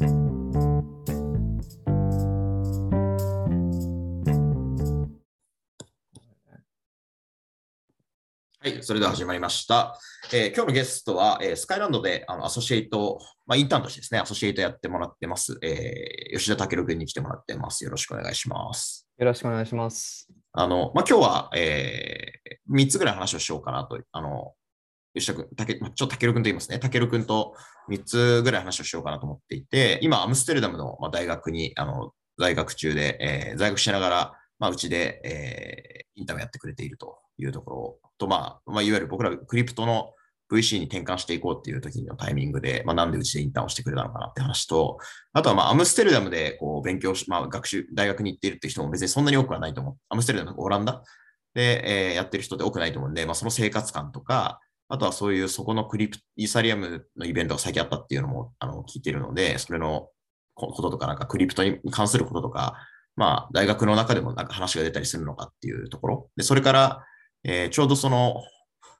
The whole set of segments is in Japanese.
はい、それでは始まりました。えー今日のゲストは、えースカイランドであのアソシエイト、まあ、インターンとしてですね、アソシエイトやってもらってます、えー吉田健君に来てもらってます。よろしくお願いします。よろしくお願いします。あの、まあ、今日は、え3つぐらい話をしようかなと、あの、吉田君、たけちょっと健君と言いますね。健君と3つぐらい話をしようかなと思っていて、今、アムステルダムの、大学に、あの、在学中で、えー在学しながら、まあ、うちで、えーインターンをやってくれているというところと、まあ、まあ、いわゆる僕らクリプトの VC に転換していこうっていう時のタイミングで、まあ、なんでうちでインターンをしてくれたのかなって話と、あとは、まあ、アムステルダムでこう勉強し、まあ、学習、大学に行っているっていう人も別にそんなに多くはないと思う。アムステルダムとかオランダで、えーやってる人って多くないと思うんで、まあ、その生活感とか、あとはそういうそこのクリプイーサリアムのイベントが最近あったっていうのもあの聞いてるので、それのこととか、なんかクリプトに関することとか、まあ、大学の中でもなんか話が出たりするのかっていうところ。で、それから、えーちょうどその、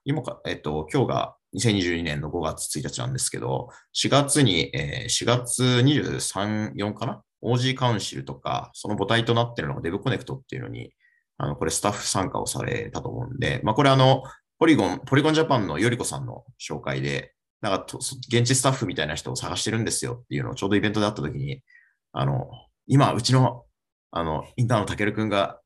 今か、えっと、今日が2022年の5月1日なんですけど、4月に、えー4月23、4かな ?OG カウンシルとか、その母体となっているのが Dev コネクトっていうのに、あの、これスタッフ参加をされたと思うんで、まあ、これあの、ポリゴン、ポリゴンジャパンのよりこさんの紹介で、なんか現地スタッフみたいな人を探してるんですよっていうのをちょうどイベントで会った時に、あの、今、うちの、あの、インターンのたけるくんが、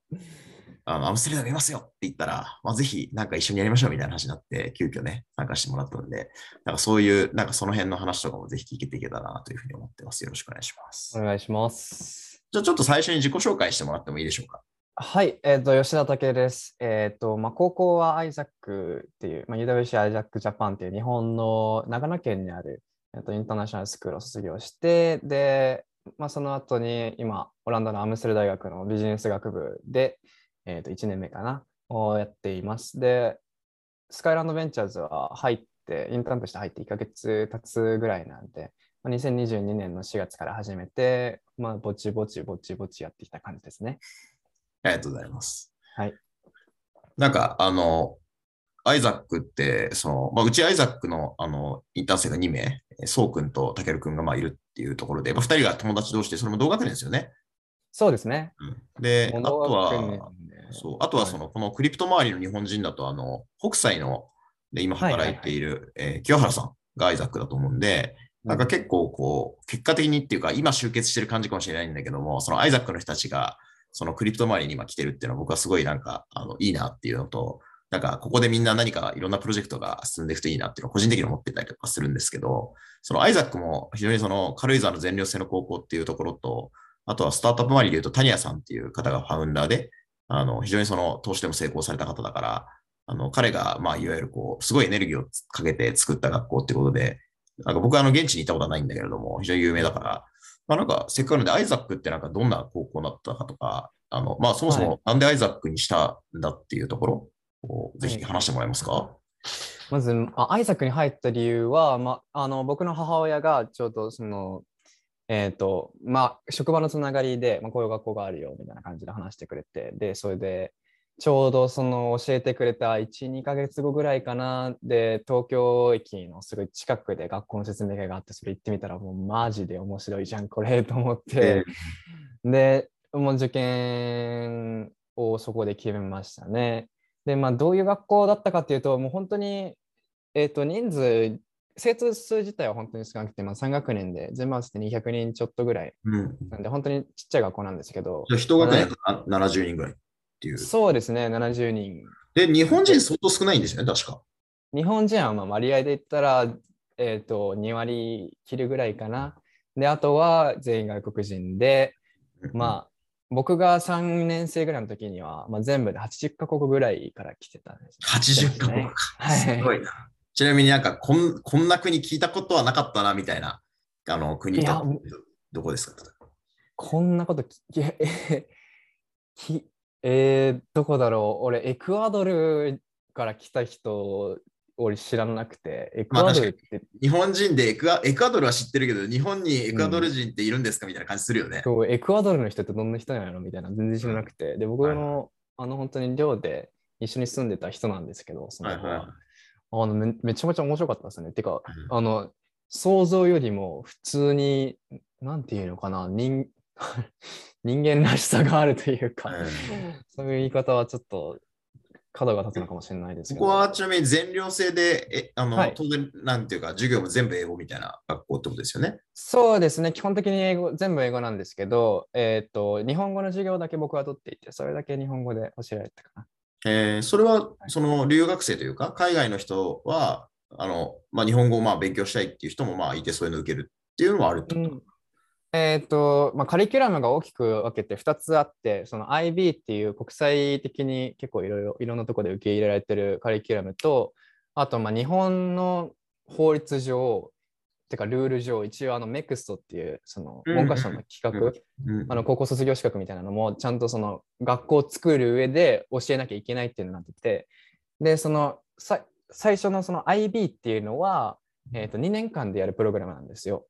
あの、アムステルダムいますよって言ったら、まあ、ぜひ、なんか一緒にやりましょうみたいな話になって、急遽ね、参加してもらったので、なんかそういう、なんかその辺の話とかもぜひ聞けていけたらなというふうに思ってます。よろしくお願いします。お願いします。じゃあちょっと最初に自己紹介してもらってもいいでしょうか？はい、えっ、と、吉田武です。えっ、と、まあ、高校はアイザックっていう、まあ、UWC アイザックジャパンっていう日本の長野県にある、えっとインターナショナルスクールを卒業して、で、まあ、その後に今、オランダのアムステル大学のビジネス学部で、えっ、と、1年目かな、をやっています。で、スカイランドベンチャーズは入って、インターンとして入って1ヶ月経つぐらいなんで、まあ2022年の4月から始めて、まあ、ぼちぼちぼちぼちやってきた感じですね。ありがとうございます。はい。なんか、あの、アイザックって、その、まあ、うちアイザックの、あの、インターン生が2名、えそうくんとたけるくんがまあいるっていうところで、まあ、2人が友達同士で、それも同学年ですよね。そうですね。うん、で、あとは、そそう、あとはその、このクリプト周りの日本人だと、あの、北斎の、で、今働いている、えー清原さんがアイザックだと思うんで、なんか結構こう、結果的にっていうか、今集結してる感じかもしれないんだけども、そのアイザックの人たちが、そのクリプト周りに今来てるっていうのは僕はすごいなんか、あの、いいなっていうのと、なんかここでみんな何かいろんなプロジェクトが進んでいくといいなっていうのを個人的に思ってたりとかするんですけど、そのアイザックも非常にその軽井沢の全寮制の高校っていうところと、あとはスタートアップ周りで言うと、タニアさんっていう方がファウンダーで、あの、非常にその投資でも成功された方だから、あの、彼が、まあ、いわゆるこう、すごいエネルギーをかけて作った学校ってことで、なんか僕はあの、現地に行ったことはないんだけれども、非常に有名だから、まあなんか、せっかくなので、アイザックってなんかどんな高校だったかとか、あの、まあそもそはもなんでアイザックにしたんだっていうところを、ぜひ話してもらえますか、まず、あアイザックに入った理由は、まあ、あの僕の母親がちょうどその、えっ、と、まあ、職場のつながりで、まあ、こういう学校があるよみたいな感じで話してくれて、で、それで、ちょうどその教えてくれた1、2ヶ月後ぐらいかな、で、東京駅のすごい近くで学校の説明会があって、それ行ってみたら、もうマジで面白いじゃん、これ、と思って、で、もう受験をそこで決めましたね。で、まあ、どういう学校だったかっていうと、もう本当に、えっ、と、人数、生徒数自体は本当に少なくて、まあ、3学年で全部合わせて200人ちょっとぐらい。うん。なんで、本当にちっちゃい学校なんですけど、じゃあ一学年が70人ぐらいっていう。そうですね、70人。で、日本人相当少ないんですよね、確か。日本人はまあ割合で言ったら、えっ、と、2割切るぐらいかな。で、あとは全員外国人で、まあ、僕が3年生ぐらいの時には、まあ、全部で80カ国ぐらいから来てたんです、80カ国か。はいすごいな。ちなみになんかこん、こんな国聞いたことはなかったな、みたいな、あの、国と、どこですか？こんなことき、ええきえーどこだろう。俺、エクアドルから来た人、俺知らなくて、エクアドルって、日本人でエクアエクアドルは知ってるけど、日本にエクアドル人っているんですか？みたいな感じするよね。そうエクアドルの人ってどんな人なのみたいな、全然知らなくて、で、僕はいの、あの、本当に寮で一緒に住んでた人なんですけど、その子は。はいはいはい。あのめめちゃめちゃ面白かったですね。てか、うん。あの、想像よりも普通に、なんていうのかな、人人間らしさがあるというか、うんそういう言い方はちょっと角が立つのかもしれないですけど。ここはちなみに全寮制で、えあの、はい当然、なんていうか、授業も全部英語みたいな学校ってことですよね？そうですね、基本的に英語、全部英語なんですけど、えっ、と、日本語の授業だけ僕は取っていて、それだけ日本語で教えられたかな。えーそれは、その留学生というか、海外の人は、あの、まあ、日本語をまあ勉強したいっていう人もまあいて、そういうのを受けるっていうのもあるってこと？えっ、と、まあ、カリキュラムが大きく分けて2つあって、その IB っていう国際的に結構いろいろいろんなところで受け入れられてるカリキュラムと、あとまあ日本の法律上、てかルール上、一応あの MEXT っていうそのうん文科省の企画、うんあの高校卒業資格みたいなのもちゃんとその学校を作る上で教えなきゃいけないっていうのになっててでそのさ最初のその IB っていうのは、えー、と2年間でやるプログラムなんですよ。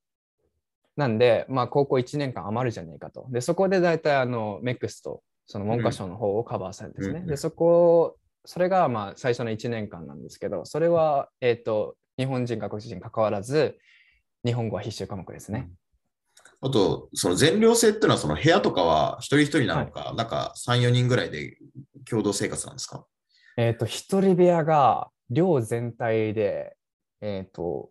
なんで、まあ、高校1年間余るじゃねえかと。でそこで大体あの MEXT その文科省の方をカバーされるんですね。うんでそこそれがまあ最初の1年間なんですけどそれは、えー、と日本人外国人関わらず日本語は必修科目ですね。あと、その全寮制っていうのは、その部屋とかは一人一人なのか、なんか3、4人ぐらいで共同生活なんですか？えっ、と、一人部屋が寮全体で、えっ、と、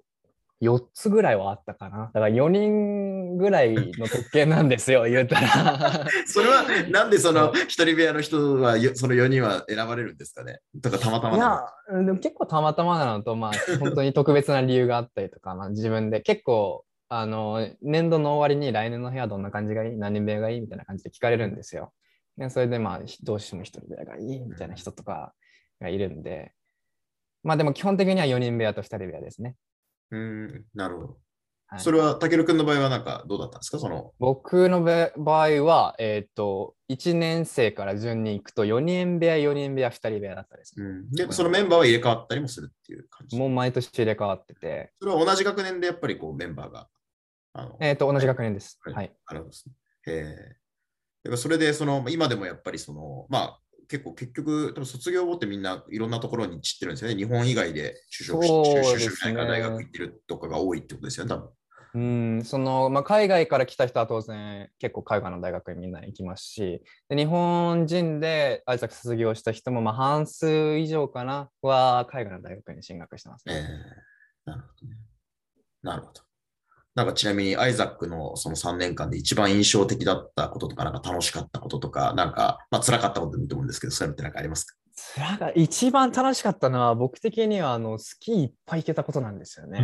4つぐらいはあったかな。だから4人ぐらいの特権なんですよ、言うたら。それは、なんでその一人部屋の人は、よその4人は選ばれるんですかね？とか、たまたまいなの？や、でも結構たまたまなのと、まあ、本当に特別な理由があったりとか、まあ、自分で結構、あの、年度の終わりに来年の部屋どんな感じがいい？何人部屋がいい？みたいな感じで聞かれるんですよ。でそれで、まあ、どうしても一人部屋がいいみたいな人とかがいるんで、まあでも基本的には4人部屋と2人部屋ですね。うーん、なるほど。はいそれは、たけるくんの場合は、なんかどうだったんですか？その、僕のべ場合は、えっ、と、1年生から順に行くと、4人部屋、4人部屋、2人部屋だったですね。うん、で、そのメンバーは入れ替わったりもするっていう感じ？もう毎年入れ替わってて、それは同じ学年でやっぱりこうメンバーが。えっ、と、同じ学年です。はいはい。あるんですね。へえ。やっぱそれで、その、今でもやっぱりその、まあ、結構結局、多分卒業後ってみんないろんなところに散ってるんですよね。日本以外で就職し就職しないから大学行ってるとかが多いってことですよね、多分。うん、その、まあ、海外から来た人は当然、結構海外の大学にみんな行きますし、で日本人でアイザック卒業した人も、まあ、半数以上かな、は海外の大学に進学してますええね。なるほどね。なるほど。なんかちなみにアイザックのその3年間で一番印象的だったこととか、なんか楽しかったこととか、なんか、まあ辛かったことでもいいと思うんですけど、そういうのってなんかありますか？つらが一番楽しかったのは、僕的にはあのスキーいっぱい行けたことなんですよね。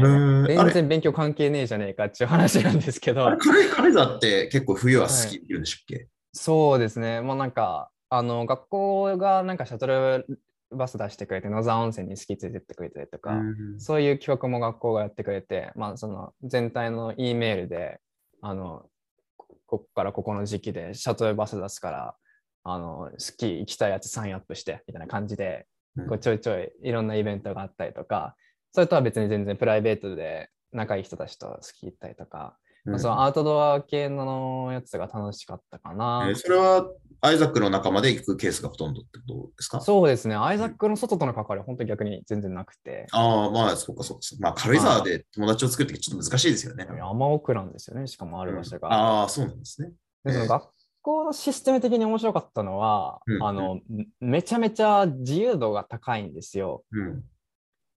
全然勉強関係ねえじゃねえかっていう話なんですけど。あれ、軽井軽井沢って結構冬はスキーできるんでしたっけ、そうですね。もうなんかあの学校がなんかシャトルバス出してくれて野沢温泉にスキー連れてってくれたりとか、うんそういう企画も学校がやってくれて、まあ、その全体の E メールであのここからここの時期でシャトルバス出すからあのスキー行きたいやつサインアップしてみたいな感じでうん。こうちょいちょいいろんなイベントがあったりとか、それとは別に全然プライベートで仲いい人たちとスキー行ったりとか、まあそのアウトドア系のやつが楽しかったかな。えーそれはアイザックの仲間で行くケースがほとんどってことですか？そうですね、アイザックの外との関わりは本当に逆に全然なくて、ああ、まあ、そうかそうです。まあ、軽井沢で友達を作ってちょっと難しいですよね。山奥なんですよね、しかもある場所が。ああ、そうなんですね。でその学校のシステム的に面白かったのは、うんあのめちゃめちゃ自由度が高いんですよ。うん。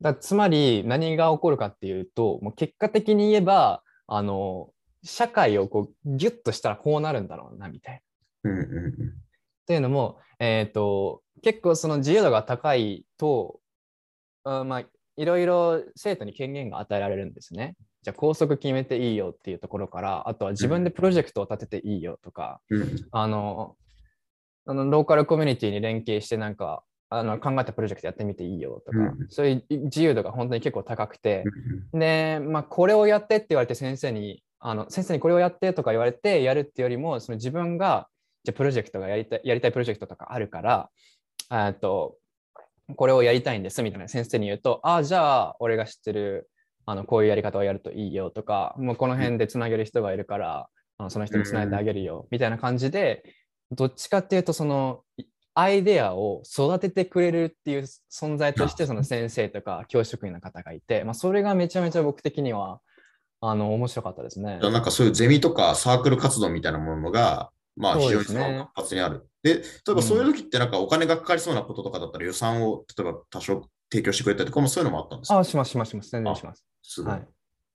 だつまり何が起こるかっていうと、もう結果的に言えば、あの社会をこうギュッとしたらこうなるんだろうなみたいな。うんうんうん。っていうのも、えー、と結構その自由度が高いと、あまあ、いろいろ生徒に権限が与えられるんですね。じゃあ校則決めていいよっていうところから、あとは自分でプロジェクトを立てていいよとか、うんあのあのローカルコミュニティに連携してなんかあの考えたプロジェクトやってみていいよとか、うん。そういう自由度が本当に結構高くて。う、んで、まあ、これをやってって言われて先生にあの先生にこれをやってとか言われてやるってよりもその自分がじゃあプロジェクトがやりたいやりたいプロジェクトとかあるからえっとこれをやりたいんですみたいな先生に言うとああじゃあ俺が知ってるあのこういうやり方をやるといいよとかもうこの辺でつなげる人がいるからあのその人につないであげるよみたいな感じでどっちかっていうとそのいアイデアを育ててくれるっていう存在としてその先生とか教職員の方がいて、まあ、それがめちゃめちゃ僕的にはあの、面白かったですね。なんかそういうゼミとかサークル活動みたいなものが、まあ非常に活発にある。で,、例えばそういう時ってなんかお金がかかりそうなこととかだったら予算を例えば多少提供してくれたりとかもそういうのもあったんですか？あ、しますしますします。全然します。すごい。はい、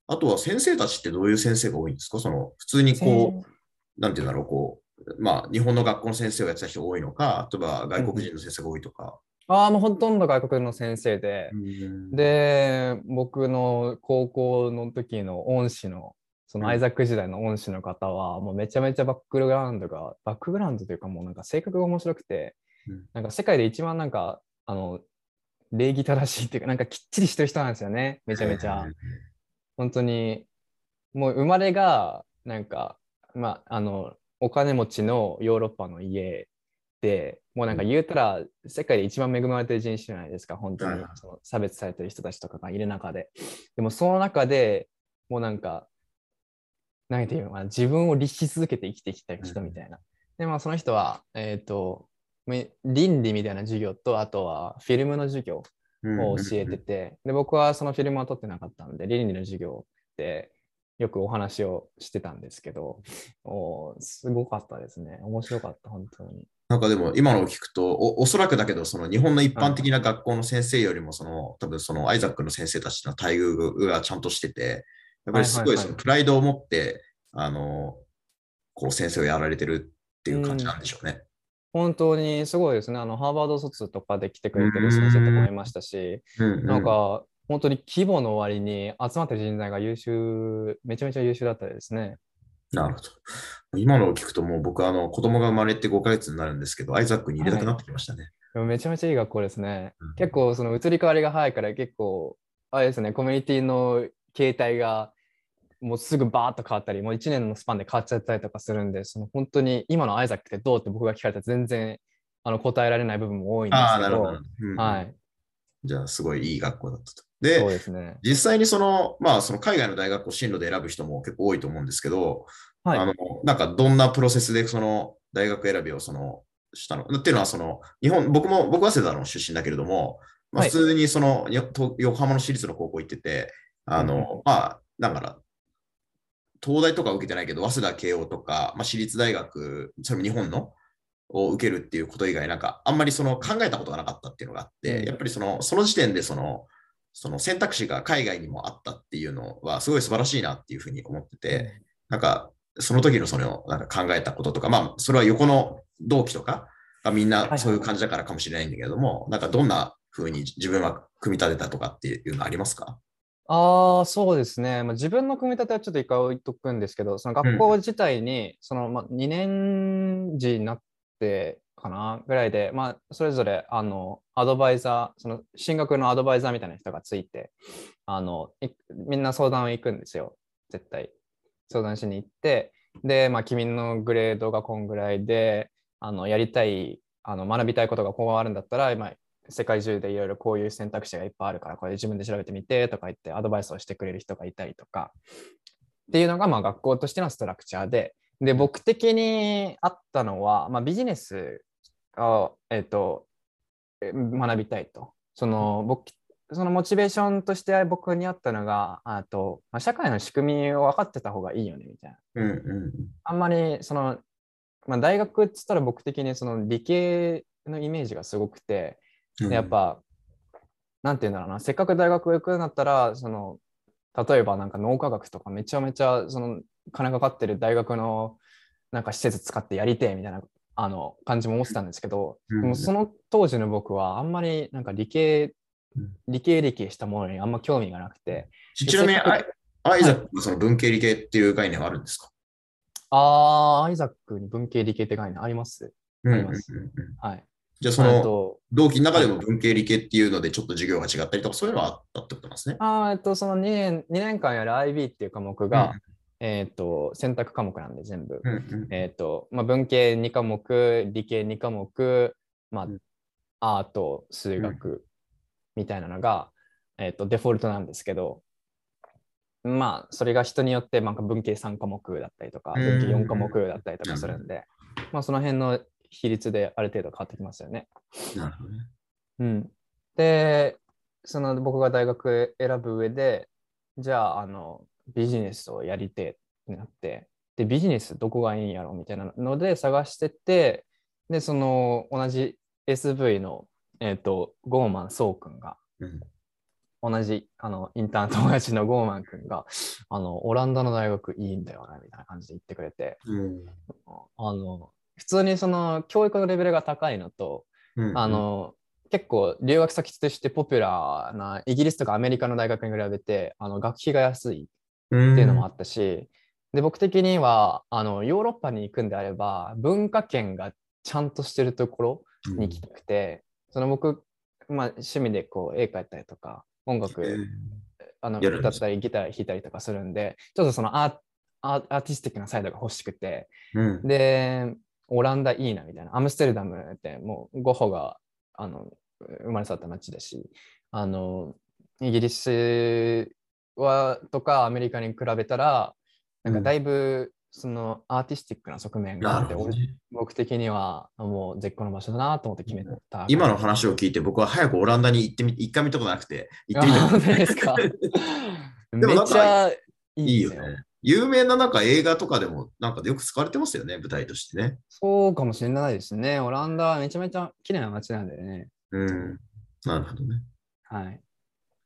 あとは先生たちってどういう先生が多いんですか？その普通にこう、なんていうんだろう、こう、まあ日本の学校の先生をやってた人多いのか、例えば外国人の先生が多いとか。うん、ああ、もうほとんど外国の先生で、で、僕の高校の時の恩師のそのアイザック時代の恩師の方は、もうめちゃめちゃバックグラウンドが、バックグラウンドというかもうなんか性格が面白くて、なんか世界で一番なんか、あの、礼儀正しいっていうか、なんかきっちりしてる人なんですよね、めちゃめちゃ。本当に、もう生まれが、なんか、まあ、あの、お金持ちのヨーロッパの家で、もうなんか言うたら、世界で一番恵まれてる人種じゃないですか、本当に。その差別されてる人たちとかがいる中で。でもその中でもうなんか、何て言うのかな、自分を律し続けて生きてきた人みたいな。で、まあ、その人は、えっ、ー、と、倫理みたいな授業と、あとはフィルムの授業を教えてて、で、僕はそのフィルムは取ってなかったんで、倫理の授業でよくお話をしてたんですけど、おすごかったですね。面白かった、本当に。なんかでも今のを聞くとお、おそらくだけど、その日本の一般的な学校の先生よりも、その、多分そのアイザックの先生たちの待遇がちゃんとしてて、やっぱりすごいそのプライドを持って、あの、こう先生をやられてるっていう感じなんでしょうね。うん、本当にすごいですね。あの、ハーバード卒とかで来てくれてる先生とかもいましたし、うんうん、なんか、本当に規模の割に集まってる人材が優秀、めちゃめちゃ優秀だったですね。なるほど。今のを聞くともう僕あの子供が生まれて5ヶ月になるんですけど、アイザックに入れたくなってきましたね。はい、めちゃめちゃいい学校ですね。うん、結構その移り変わりが早いから結構、あれですね、コミュニティの形態がもうすぐバーッと変わったり、もう1年のスパンで変わっちゃったりとかするんで、その本当に今のアイザックってどうって僕が聞かれたら全然あの答えられない部分も多いんですけど、どうん、はい。じゃあ、すごいいい学校だったと。で、ね、実際にその、まあ、その海外の大学を進路で選ぶ人も結構多いと思うんですけど、はい、あのなんかどんなプロセスでその大学選びをそのしたの？っていうのは、その日本、僕も、僕は早稲田の出身だけれども、まあ、普通にその、はい、横浜の私立の高校行ってて、あの、うん、まあ、だから、東大とか受けてないけど、早稲田慶応とか、まあ、私立大学、それも日本のを受けるっていうこと以外、なんかあんまりその考えたことがなかったっていうのがあって、やっぱりそのその時点でそのその選択肢が海外にもあったっていうのはすごい素晴らしいなっていうふうに思ってて、なんかその時のそのなんか考えたこととか、まあそれは横の同期とかがみんなそういう感じだからかもしれないんだけれども、なんかどんなふうに自分は組み立てたとかっていうのありますか？ああ、そうですね。まあ、自分の組み立てはちょっと一回置いとくんですけど、その学校自体に、その、まあ、2年次になってかなぐらいで、まあ、それぞれ、あの、アドバイザー、その、進学のアドバイザーみたいな人がついて、あの、みんな相談を行くんですよ。絶対。相談しに行って、で、まあ、君のグレードがこんぐらいで、あの、やりたい、あの、学びたいことがこうあるんだったら、まあ、世界中でいろいろこういう選択肢がいっぱいあるから、これ自分で調べてみてとか言ってアドバイスをしてくれる人がいたりとか、っていうのがまあ学校としてのストラクチャーで、で、僕的にあったのは、まあ、ビジネスを、えっ、ー、と、学びたいと。その、僕、そのモチベーションとして僕にあったのが、あと、まあ、社会の仕組みを分かってた方がいいよね、みたいな。うんうん、あんまり、その、まあ、大学っつったら僕的にその理系のイメージがすごくて、でやっぱ、なんて言うんだろうな、せっかく大学行くんだったら、その、例えばなんか脳科学とかめちゃめちゃその金かかってる大学のなんか施設使ってやりてえみたいなあの感じも思ってたんですけど、うん、でもその当時の僕はあんまりなんか理系、理系理系したものにあんま興味がなくて。ちなみにアイザックのその文系理系っていう概念はあるんですか、ああ、アイザックに文系理系って概念あります。あります。はい。じゃあその同期の中でも文系理系っていうのでちょっと授業が違ったりとかそういうのはあったってことですね？あえっとその2年 ,2 年間やる IB っていう科目が、うん、えっと選択科目なんで全部。うんうん、えっとまあ、文系2科目、理系2科目、まあ、うん、アート、数学みたいなのが、えっとデフォルトなんですけど、まあそれが人によってなんか文系3科目だったりとか、文系4科目だったりとかするんで、まあその辺の比率である程度変わってきますよね。なるほどね。うん、で、その僕が大学選ぶ上で、じゃあ、あの、ビジネスをやりてえってなって、で、ビジネスどこがいいんやろみたいなので探してて、で、その同じ SV の、えっ、と、ゴーマン・ソウ君が、うん。同じあのインターン友達のゴーマン君が、あの、オランダの大学いいんだよな、みたいな感じで言ってくれて、うん。あの、普通にその教育のレベルが高いのと、うんあの、結構留学先としてポピュラーなイギリスとかアメリカの大学に比べてあの学費が安いうんっていうのもあったし、で僕的にはあのヨーロッパに行くんであれば文化圏がちゃんとしてるところに行きたくて、その僕、まあ、趣味でこう絵描いたりとか音楽、うんあの歌ったりギター弾いたりとかするんでちょっとそのアーティスティックなサイドが欲しくてうん。でオランダいいなみたいなアムステルダムってもうゴッホがあの生まれ育った街だしあのイギリスはとかアメリカに比べたらなんかだいぶそのアーティスティックな側面があって、なるほどね僕的にはもう絶好の場所だなと思って決めた。今の話を聞いて、僕は早くオランダに行ってみ一回見たことなくて、行ってみあ本当たです か？めっちゃいいよ。いよね。有名ななんか映画とかでもなんかよく使われてますよね、舞台としてね。そうかもしれないですね。オランダはめちゃめちゃ綺麗な街なんでね。うん。なるほどね。はい。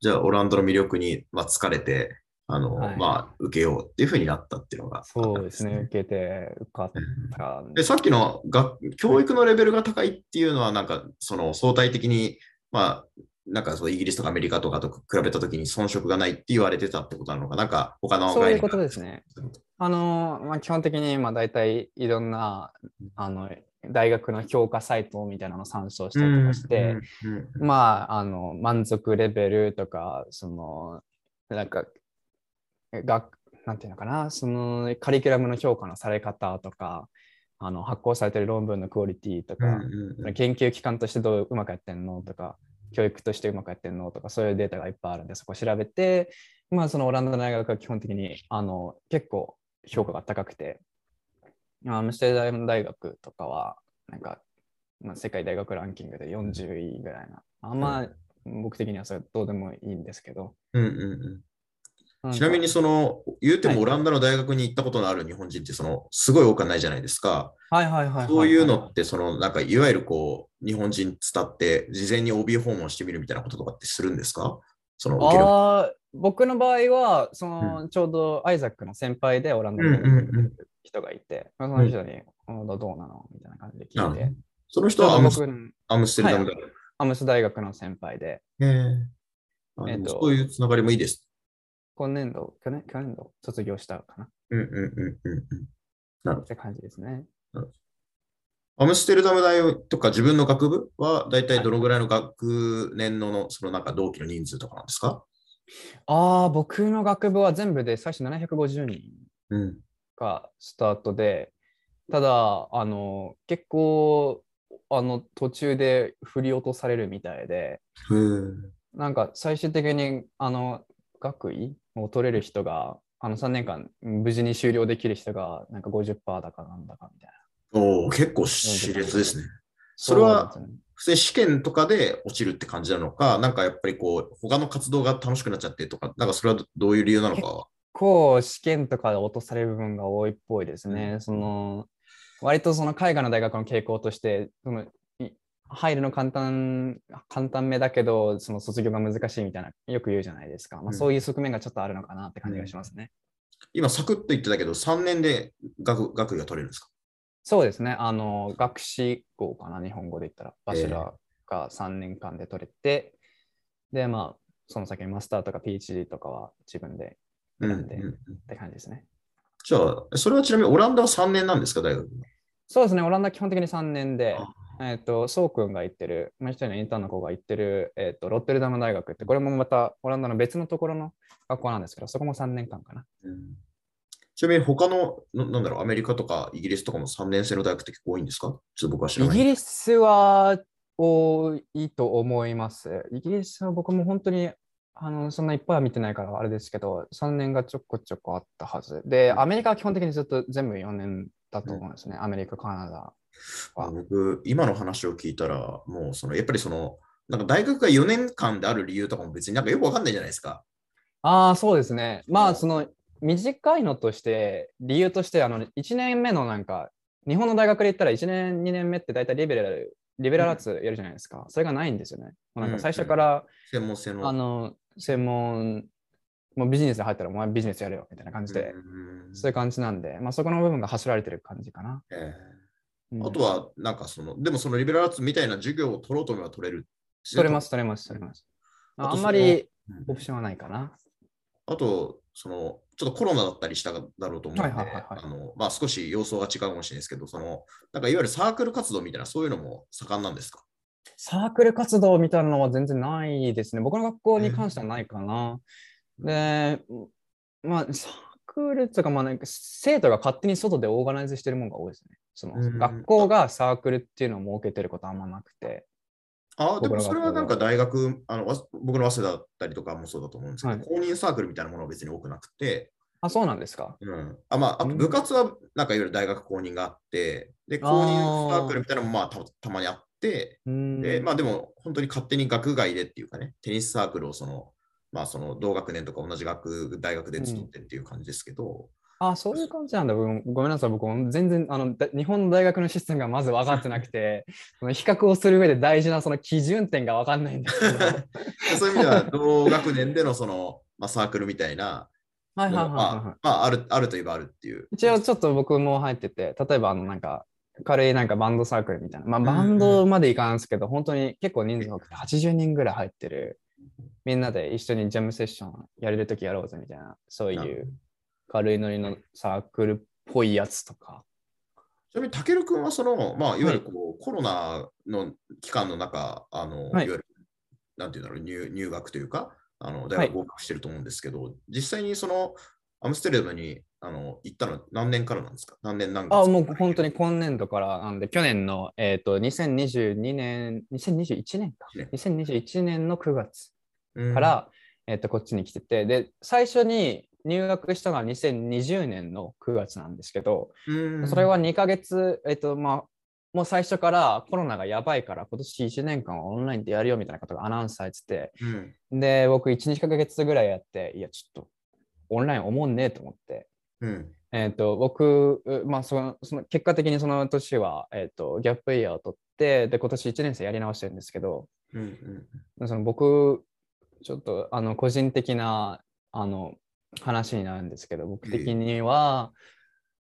じゃあ、オランダの魅力に、まあ、疲れて、あの、はいまあ、受けようっていうふうになったっていうのが。そうですね。。受けて受かっうんた。でさっきの学教育のレベルが高いっていうのは、なんか、その相対的に、まあ、なんかそうイギリスとかアメリカとかと比べたときに遜色がないって言われてたってことなのか、なんか他のそういうことですね。あの、まあ、基本的に、まあ、大体いろんなあの大学の評価サイトみたいなのを参照したりとかして、まあ、あの、満足レベルとか、その、なんか、学、なんていうのかな、そのカリキュラムの評価のされ方とか、あの発行されてる論文のクオリティとか、研究機関としてどううまくやってんのとか、教育としてうまくやってんのとか、そういうデータがいっぱいあるんで、そこ調べて、まあ、そのオランダの大学は基本的にあの結構評価が高くて、アムステルダム大学とかは、なんか、まあ、世界大学ランキングで40位ぐらいな。あんま、僕的にはそれどうでもいいんですけど。うんうんうんちなみに、その、言うてはいもオランダの大学に行ったことのある日本人って、その、すごい多くはないじゃないですか。はいはいはいはいはい、そういうのって、その、なんか、いわゆるこう、日本人伝って、事前に OB 訪問してみるみたいなこととかってするんですか？その、受ける。あー僕の場合は、その、ちょうどアイザックの先輩でオランダの人がいて、まあその人に、あどうなの？みたいな感じで聞いて。その人はアムスアムステルダム大学。アムス大学の先輩で、へえあえっとそういうつながりもいいです。今年度、去年去年度卒業したかなっうんうんうんうんうん。て感じですね。アムステルダム大とか自分の学部は大体どのぐらいの学年ののそのなんか同期の人数とかなんですか？ああ、僕の学部は全部で最初750人うん。がスタートで、ただ、あの、結構、あの、途中で振り落とされるみたいで。なんか最終的に、あの、学位を取れる人が、あの3年間無事に終了できる人が、なんか50%だかなんだかみたいな。おお、結構熾烈ですね。それはそうですね普通に試験とかで落ちるって感じなのか、なんかやっぱりこう、他の活動が楽しくなっちゃってとか、なんかそれはどどういう理由なのか。こう試験とかで落とされる部分が多いっぽいですね。その割とその海外の大学の傾向としてそのい入るの簡単簡単めだけどその卒業が難しいみたいなよく言うじゃないですか。まあ、うんそういう側面がちょっとあるのかなって感じがしますね。今、サクッと言ってたけど、3年で学学位が取れるんですか？そうですね。あの学士号かな日本語で言ったらバチェラーが3年間で取れて、でまあその先にマスターとか PhD とかは自分で選んでっうんうんて感じですね。じゃあ、それはちなみにオランダは3年なんですか、大学そうですね、オランダ基本的に3年であ、えっ、と、そうくんが行ってる、もう一人のインターンの子が行ってる、えっ、と、ロッテルダム大学って、これもまたオランダの別のところの学校なんですけど、そこも3年間かな。うんちなみに他のな、なんだろう、アメリカとかイギリスとかも3年生の大学って結構多いんですか？ちょっと僕は知らない。イギリスは多いと思います。イギリスは僕も本当にあのそんないっぱいは見てないからあれですけど、3年がちょこちょこあったはず。で、アメリカは基本的にずっと全部4年だと思うんですね。アメリカ、カナダ。は僕、今の話を聞いたら、もうその、やっぱりその、なんか大学が4年間である理由とかも別になんかよくわかんないじゃないですか。ああ、そうですね。まあ、その、短いのとして、理由として、あの、1年目のなんか、日本の大学で言ったら1年、2年目って大体リベラル、リベラルアーツやるじゃないですか。それがないんですよね。もうなんか最初から、専門性の。あの、専門、もうビジネスで入ったらお前ビジネスやれよみたいな感じで、うんそういう感じなんで、まあそこの部分が走られてる感じかな。えうんえあとは、なんかその、でもそのリベラルアーツみたいな授業を取ろうと思えば取れる。取れます、取れます、取れます。あとあんまりうんオプションはないかな。あと、その、ちょっとコロナだったりしただろうと思うので、少し様相が違うかもしれないですけど、その、なんかいわゆるサークル活動みたいな、そういうのも盛んなんですか？サークル活動みたいなのは全然ないですね。僕の学校に関してはないかな。で、まあ、サークルっていうか、まあ、なんか生徒が勝手に外でオーガナイズしてるものが多いですね。そのうん学校がサークルっていうのを設けてることあんまなくて。あでもそれはなんか大学、あのわ僕の早稲田だったりとかもそうだと思うんですけど、はい公認サークルみたいなものは別に多くなくて、あ、そうなんですか？うん、あまあ、あ部活はなんかいわゆる大学公認があって、で、公認サークルみたいなのもまあたたまにあって、うんで、まあでも本当に勝手に学外でっていうかね、テニスサークルをその、まあその同学年とか同じ学、大学で集ってっていう感じですけど、あ、そういう感じなんだ。僕ごめんなさい。僕も全然あのだ日本の大学のシステムがまず分かってなくて、その比較をする上で大事なその基準点が分かんないんですけど。そういう意味では同学年でのその、まあ、サークルみたいなはいはいはいはいまあ、まあ、ある、あるといえばあるっていう。一応ちょっと僕も入ってて、例えばあのなんか軽いなんかバンドサークルみたいな、まあんうん。バンドまでいかんですけど、本当に結構人数多くて80人ぐらい入ってる、みんなで一緒にジャムセッションやれるときやろうぜみたいな、そういう軽いノリのサークルっぽいやつとか。ちなみに、たけるくんはその、まあ、いわゆるこう、コロナの期間の中、あの、はい。い、わゆる、なんていうんだろう、入入学というか、あの大はい。学合格してると思うんですけど、実際にその、アムステルダムにあの行ったの何年からなんですか？何年何月あ、もう本当に今年度からなんで、去年の、えっ、と、2022年、2021年か。ね2021年の9月うん。から、えっとこっちに来てて、で、最初に入学したのは2020年の9月なんですけど、うん。それは2ヶ月、えっと、まあ、もう最初からコロナがやばいから、今年1年間はオンラインでやるよみたいなことがアナウンスされてて、うん。で、僕1、2ヶ月ぐらいやって、いや、ちょっとオンライン思んねえと思って、うん。えっと、僕、うまあその、その結果的にその年は、えっと、ギャップイヤーを取って、で、今年1年生やり直してるんですけど、うんうんその僕、ちょっとあの個人的なあの話になるんですけど、僕的には、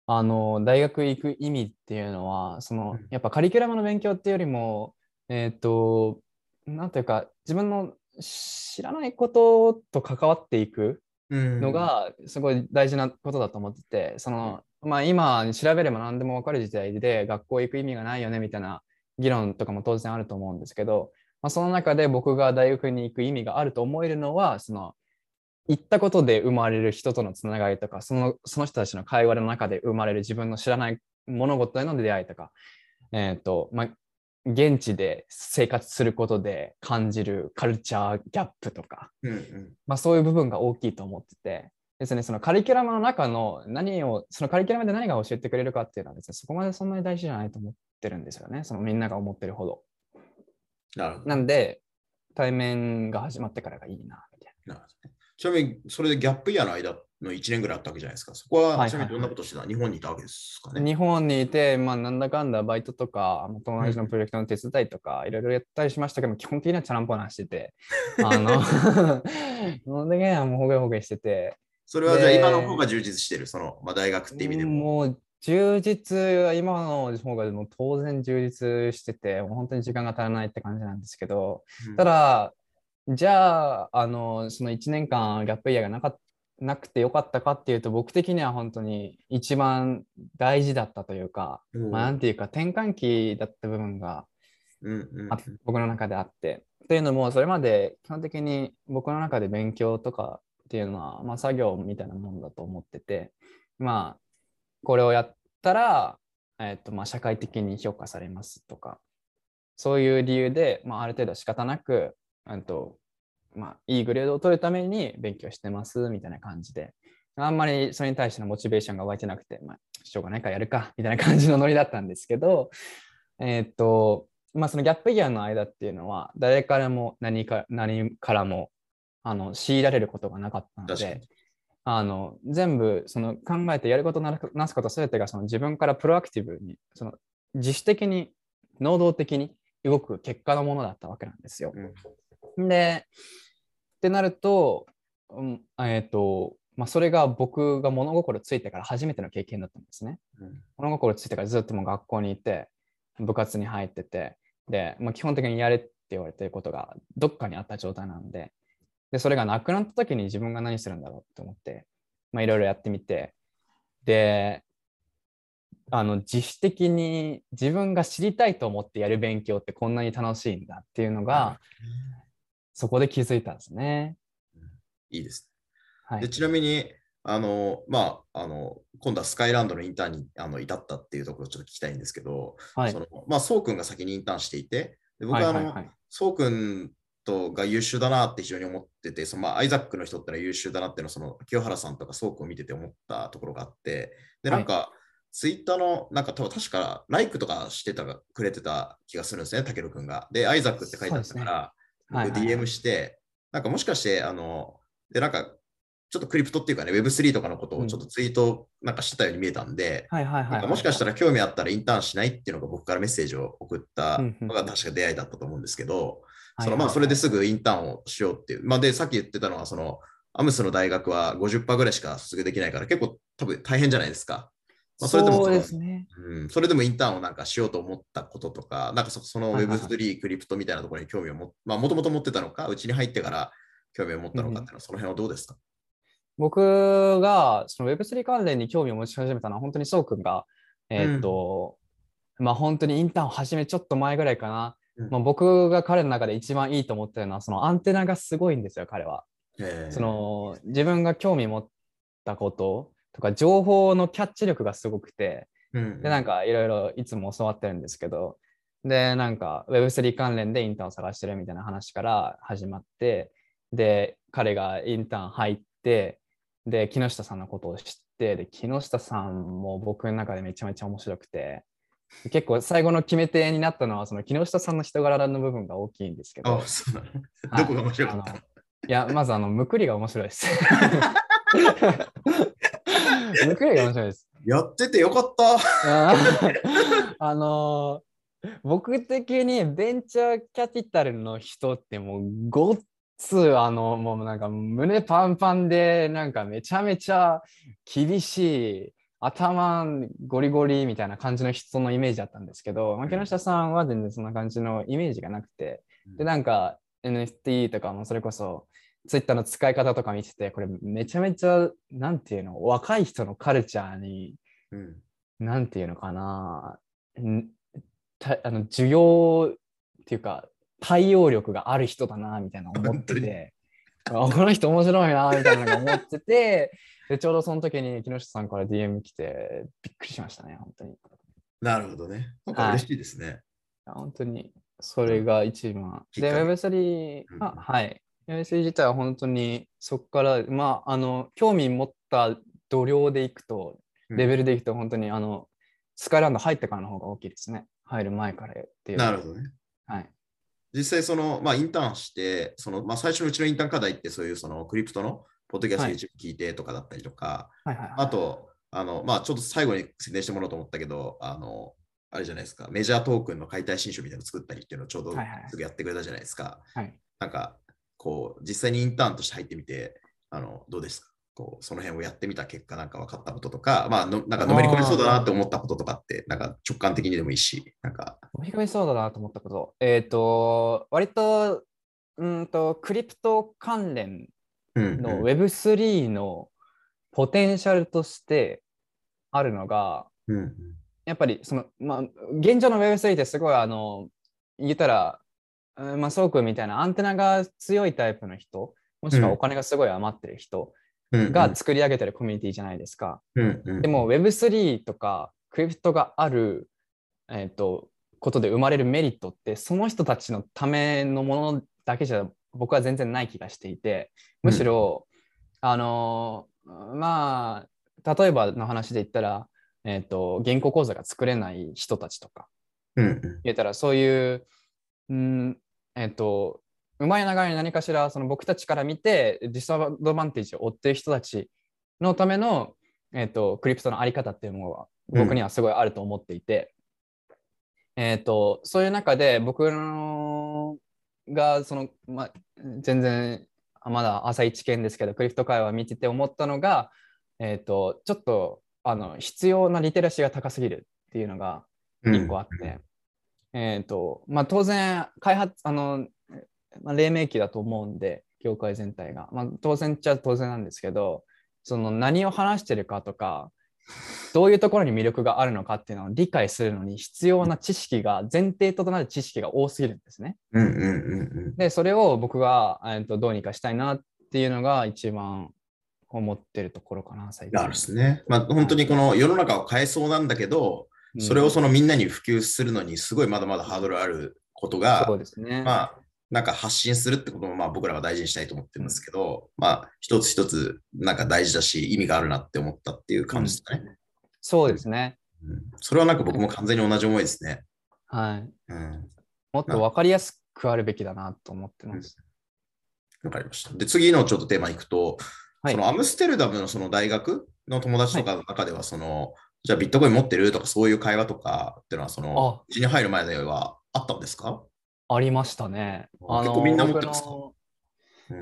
あの大学行く意味っていうのは、そのうん。やっぱカリキュラムの勉強っていうよりも、えっ、と、なんていうか、自分の知らないことと関わっていくうんのがすごい大事なことだと思ってて、そのまあ、今調べれば何でも分かる時代で学校行く意味がないよねみたいな議論とかも当然あると思うんですけど、まあ、その中で僕が大学に行く意味があると思えるのはその行ったことで生まれる人とのつながりとかそのその人たちの会話の中で生まれる自分の知らない物事への出会いとか、えーとまあ、現地で生活することで感じるカルチャーギャップとか、うんうん。まあ、そういう部分が大きいと思ってて、ですね、そのカリキュラムの中の何を、そのカリキュラムで何が教えてくれるかっていうのはですね、そこまでそんなに大事じゃないと思ってるんですよね、そのみんなが思ってるほど。なるほど。なんで、対面が始まってからがいいな、みたいな。るほどね。ちなみに、それでギャップイヤーの間の1年ぐらいあったわけじゃないですか。そこは、ちなみにどんなことしてた日本にいたわけですかな。ね。日本にいて、まあ、なんだかんだバイトとか、まあ友達のプロジェクトの手伝いとか、いろいろやったりしましたけど、基本的にはチャランポランしてて、あの、基本的にはもうほげほげしてて、それはじゃあで今の方が充実してる、その、まあ、大学って意味でも。もう充実は今の方がもう当然充実してて、もう本当に時間が足らないって感じなんですけど、うんただ、じゃあ、あの、その1年間ギャップイヤーがなかっなくてよかったかっていうと、僕的には本当に一番大事だったというか、うんまあ、なんていうか転換期だった部分がうんうんあ僕の中であって。というのも、それまで基本的に僕の中で勉強とかっていうのは、まあ、作業みたいなもんだと思ってて、まあ、これをやったら、えっとまあ、社会的に評価されますとか、そういう理由で、まあ、ある程度仕方なく、うんとまあ、いいグレードを取るために勉強してますみたいな感じで、あんまりそれに対してのモチベーションが湧いてなくて、まあ、しょうがないからやるかみたいな感じのノリだったんですけど、えーっと、まあ、そのギャップイヤーの間っていうのは、誰からも何か何からもあの強いられることがなかったので、あの全部その考えてやることななすことすべてがその自分からプロアクティブにその自主的に能動的に動く結果のものだったわけなんですよ。でってなると,、うんえーとまあ、それが僕が物心ついてから初めての経験だったんですね。うん物心ついてからずっともう学校にいて部活に入っててで、まあ、基本的にやれって言われてることがどっかにあった状態なんででそれがなくなった時に自分が何するんだろうと思ってまあいろいろやってみてであの自主的に自分が知りたいと思ってやる勉強ってこんなに楽しいんだっていうのがそこで気づいたんですね。いいです。ではい、ちなみに、あの、まあ、あの、今度はスカイランドのインターンにあの至ったっていうところをちょっと聞きたいんですけど、はいそのまあ、そうくんが先にインターンしていて、で僕はあの、はいはいはいそうくんとが優秀だなって非常に思ってて、そのまあ、アイザックの人ってのは優秀だなっていうのは、その清原さんとかそうくんを見てて思ったところがあって、で、なんか、ツイッターの、なんか多分確か、ライクとかしてたくれてた気がするんですね、たけるくんが。で、アイザックって書いてあったから、はいはいはい僕 DM して、なんかもしかして、あの、で、なんか、ちょっとクリプトっていうかね、Web3 とかのことをちょっとツイートなんかしてたように見えたんで、もしかしたら興味あったらインターンしないっていうのが僕からメッセージを送ったのが確か出会いだったと思うんですけど、はいそのまあそれですぐインターンをしようっていう。まあで、さっき言ってたのは、そのアムスの大学は50%ぐらいしか卒業できないから結構多分大変じゃないですか。まあ、それでもそうですね。うん、それでもインターンをなんかしようと思ったこととか、なんかそそのはいはいはい。Web3、クリプトみたいなところに興味を持っまあもともと持ってたのか、うちに入ってから興味を持ったのかっていうのは、その辺はどうですか？僕がその Web3 関連に興味を持ち始めたのは本当にそうくんが、えーっと、まあ本当にインターンを始めちょっと前ぐらいかな。うん。まあ、僕が彼の中で一番いいと思ってるのは、そのアンテナがすごいんですよ、彼は。えー。その自分が興味持ったこととか情報のキャッチ力がすごくて、うん。で、なんかいろいろいつも教わってるんですけど、で、なんか Web3 関連でインターンを探してるみたいな話から始まって、で、彼がインターン入って、で、木下さんのことを知って、で、木下さんも僕の中でめちゃめちゃ面白くて、結構最後の決め手になったのは、その木下さんの人柄の部分が大きいんですけどあ、、そうなの、はい。どこが面白かった？いや、まずあの、むくりが面白いです。面白いです。やっててよかった。あ のー僕的にベンチャーキャピタルの人ってもうごっつあのもうなんか胸パンパンでなんかめちゃめちゃ厳しい頭ゴリゴリみたいな感じの人のイメージだったんですけど、まあ木下さんは全然そんな感じのイメージがなくてでなんか NFT とかもそれこそ Twitter の使い方とか見ててこれめちゃめちゃなんていうの若い人のカルチャーにうんなんていうのかな、んたあの需要っていうか、対応力がある人だな、みたいな思ってて、あこの人面白いな、みたいなのが思ってて、でちょうどその時に木下さんから DM 来て、びっくりしましたね、本当に。いなるほどね。なんか嬉しいですね。や本当に、それが一番。で、きっかけ Web3、うんあはい。Web3 自体は本当にそこから、まあ、あの、興味持った度量でいくと、レベルでいくと本当にあの、スカイランド入ってからの方が大きいですね。入る前からっていう。なるほどね。はい。実際その、まあ、インターンして、その、まあ、最初のうちのインターン課題ってそういうそのクリプトのポッドキャストはい YouTube 聞いてとかだったりとか、はいはいはい。あと、あの、まあ、ちょっと最後に宣伝してもらおうと思ったけど、あの、あれじゃないですか、メジャートークンの解体新書みたいなの作ったりっていうのをちょうどはいはいすぐやってくれたじゃないですか。はい。なんか、こう、実際にインターンとして入ってみて、あの、どうですか？こう、その辺をやってみた結果、なんか分かったこととか、まあの、なんかのめり込みそうだなって思ったこととかって、なんか直感的にでもいいし、なんか、飲み込みそうだなと思ったこと。えっ、と、割と、うんと、クリプト関連うん、のうん。Web3 のポテンシャルとしてあるのが、うんうん。やっぱりその、まあ、現状の Web3 ってすごいあの、言ったら、うんまあ、そうくんみたいなアンテナが強いタイプの人、もしくはお金がすごい余ってる人うんが作り上げてるコミュニティじゃないですか。うんうん。でも Web3 とかクリプトがある、えー、とことで生まれるメリットってその人たちのためのものだけじゃ僕は全然ない気がしていてむしろ、あのーまあ例えばの話で言ったら、えー、と原稿講座が作れない人たちとかうんうん。言ったらそういう、うんえっ、とうまい流れに何かしらその僕たちから見てディスアドバンテージを負っている人たちのための、えっ、と、クリプトのあり方っていうものは僕にはすごいあると思っていて、えっ、と、そういう中で僕のが、その、まあ、全然、まだ朝一見ですけど、クリプト会話見てて思ったのが、えっ、と、ちょっと、あの、必要なリテラシーが高すぎるっていうのが一個あって、えっ、と、まあ、当然、開発、あの、まあ、黎明期だと思うんで、業界全体が。まあ、当然っちゃ当然なんですけど、その何を話してるかとか、どういうところに魅力があるのかっていうのを理解するのに必要な知識が、前提となる知識が多すぎるんですね。うんうんうんうん。で、それを僕が、えー、とどうにかしたいなっていうのが一番思ってるところかな、最近。なるですね。まあ本当にこの世の中を変えそうなんだけど、うんそれをそのみんなに普及するのにすごいまだまだハードルあることが、そうですね。まあなんか発信するってこともまあ僕らは大事にしたいと思ってるんですけど、まあ一つ一つなんか大事だし意味があるなって思ったっていう感じですかね。そうですね。うんそれはなんか僕も完全に同じ思いですね。はい。うん。もっと分かりやすくあるべきだなと思ってます。わかりました。で、次のちょっとテーマいくと、はいそのアムステルダムのその大学の友達とかの中では、その、じゃあビットコイン持ってる？とかそういう会話とかっていうのは、そのあ、うちに入る前ではあったんですか、ありましたね。あ結構みんな持ってますか？